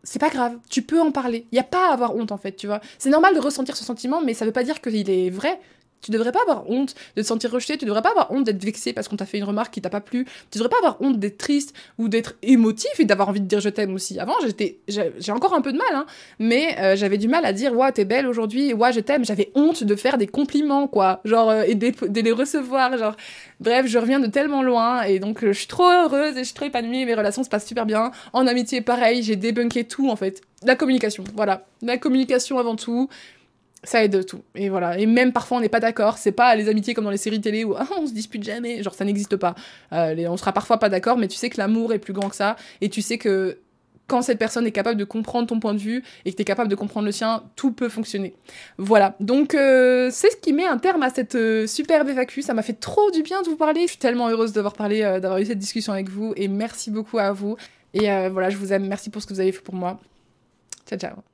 c'est pas grave. Tu peux en parler. Il y a pas à avoir honte en fait, tu vois. C'est normal de ressentir ce sentiment, mais ça veut pas dire qu'il est vrai. Tu devrais pas avoir honte de te sentir rejeté, tu devrais pas avoir honte d'être vexé parce qu'on t'a fait une remarque qui t'a pas plu, tu devrais pas avoir honte d'être triste ou d'être émotif et d'avoir envie de dire je t'aime aussi. Avant, j'étais, j'ai encore un peu de mal, hein, mais euh, j'avais du mal à dire ouais, t'es belle aujourd'hui, ouais, je t'aime. J'avais honte de faire des compliments, quoi, genre, euh, et de les recevoir, genre. Bref, je reviens de tellement loin et donc euh, je suis trop heureuse et je suis trop épanouie, mes relations se passent super bien. En amitié, pareil, j'ai débunké tout en fait. La communication, voilà. La communication avant tout ça aide tout. Et voilà. Et même parfois on n'est pas d'accord. C'est pas les amitiés comme dans les séries télé où ah, on se dispute jamais. Genre ça n'existe pas. Euh, on sera parfois pas d'accord, mais tu sais que l'amour est plus grand que ça. Et tu sais que quand cette personne est capable de comprendre ton point de vue et que tu es capable de comprendre le sien, tout peut fonctionner. Voilà. Donc euh, c'est ce qui met un terme à cette euh, superbe FAQ. Ça m'a fait trop du bien de vous parler. Je suis tellement heureuse d'avoir parlé, d'avoir eu cette discussion avec vous. Et merci beaucoup à vous. Et voilà, je vous aime. Merci pour ce que vous avez fait pour moi. Ciao, ciao.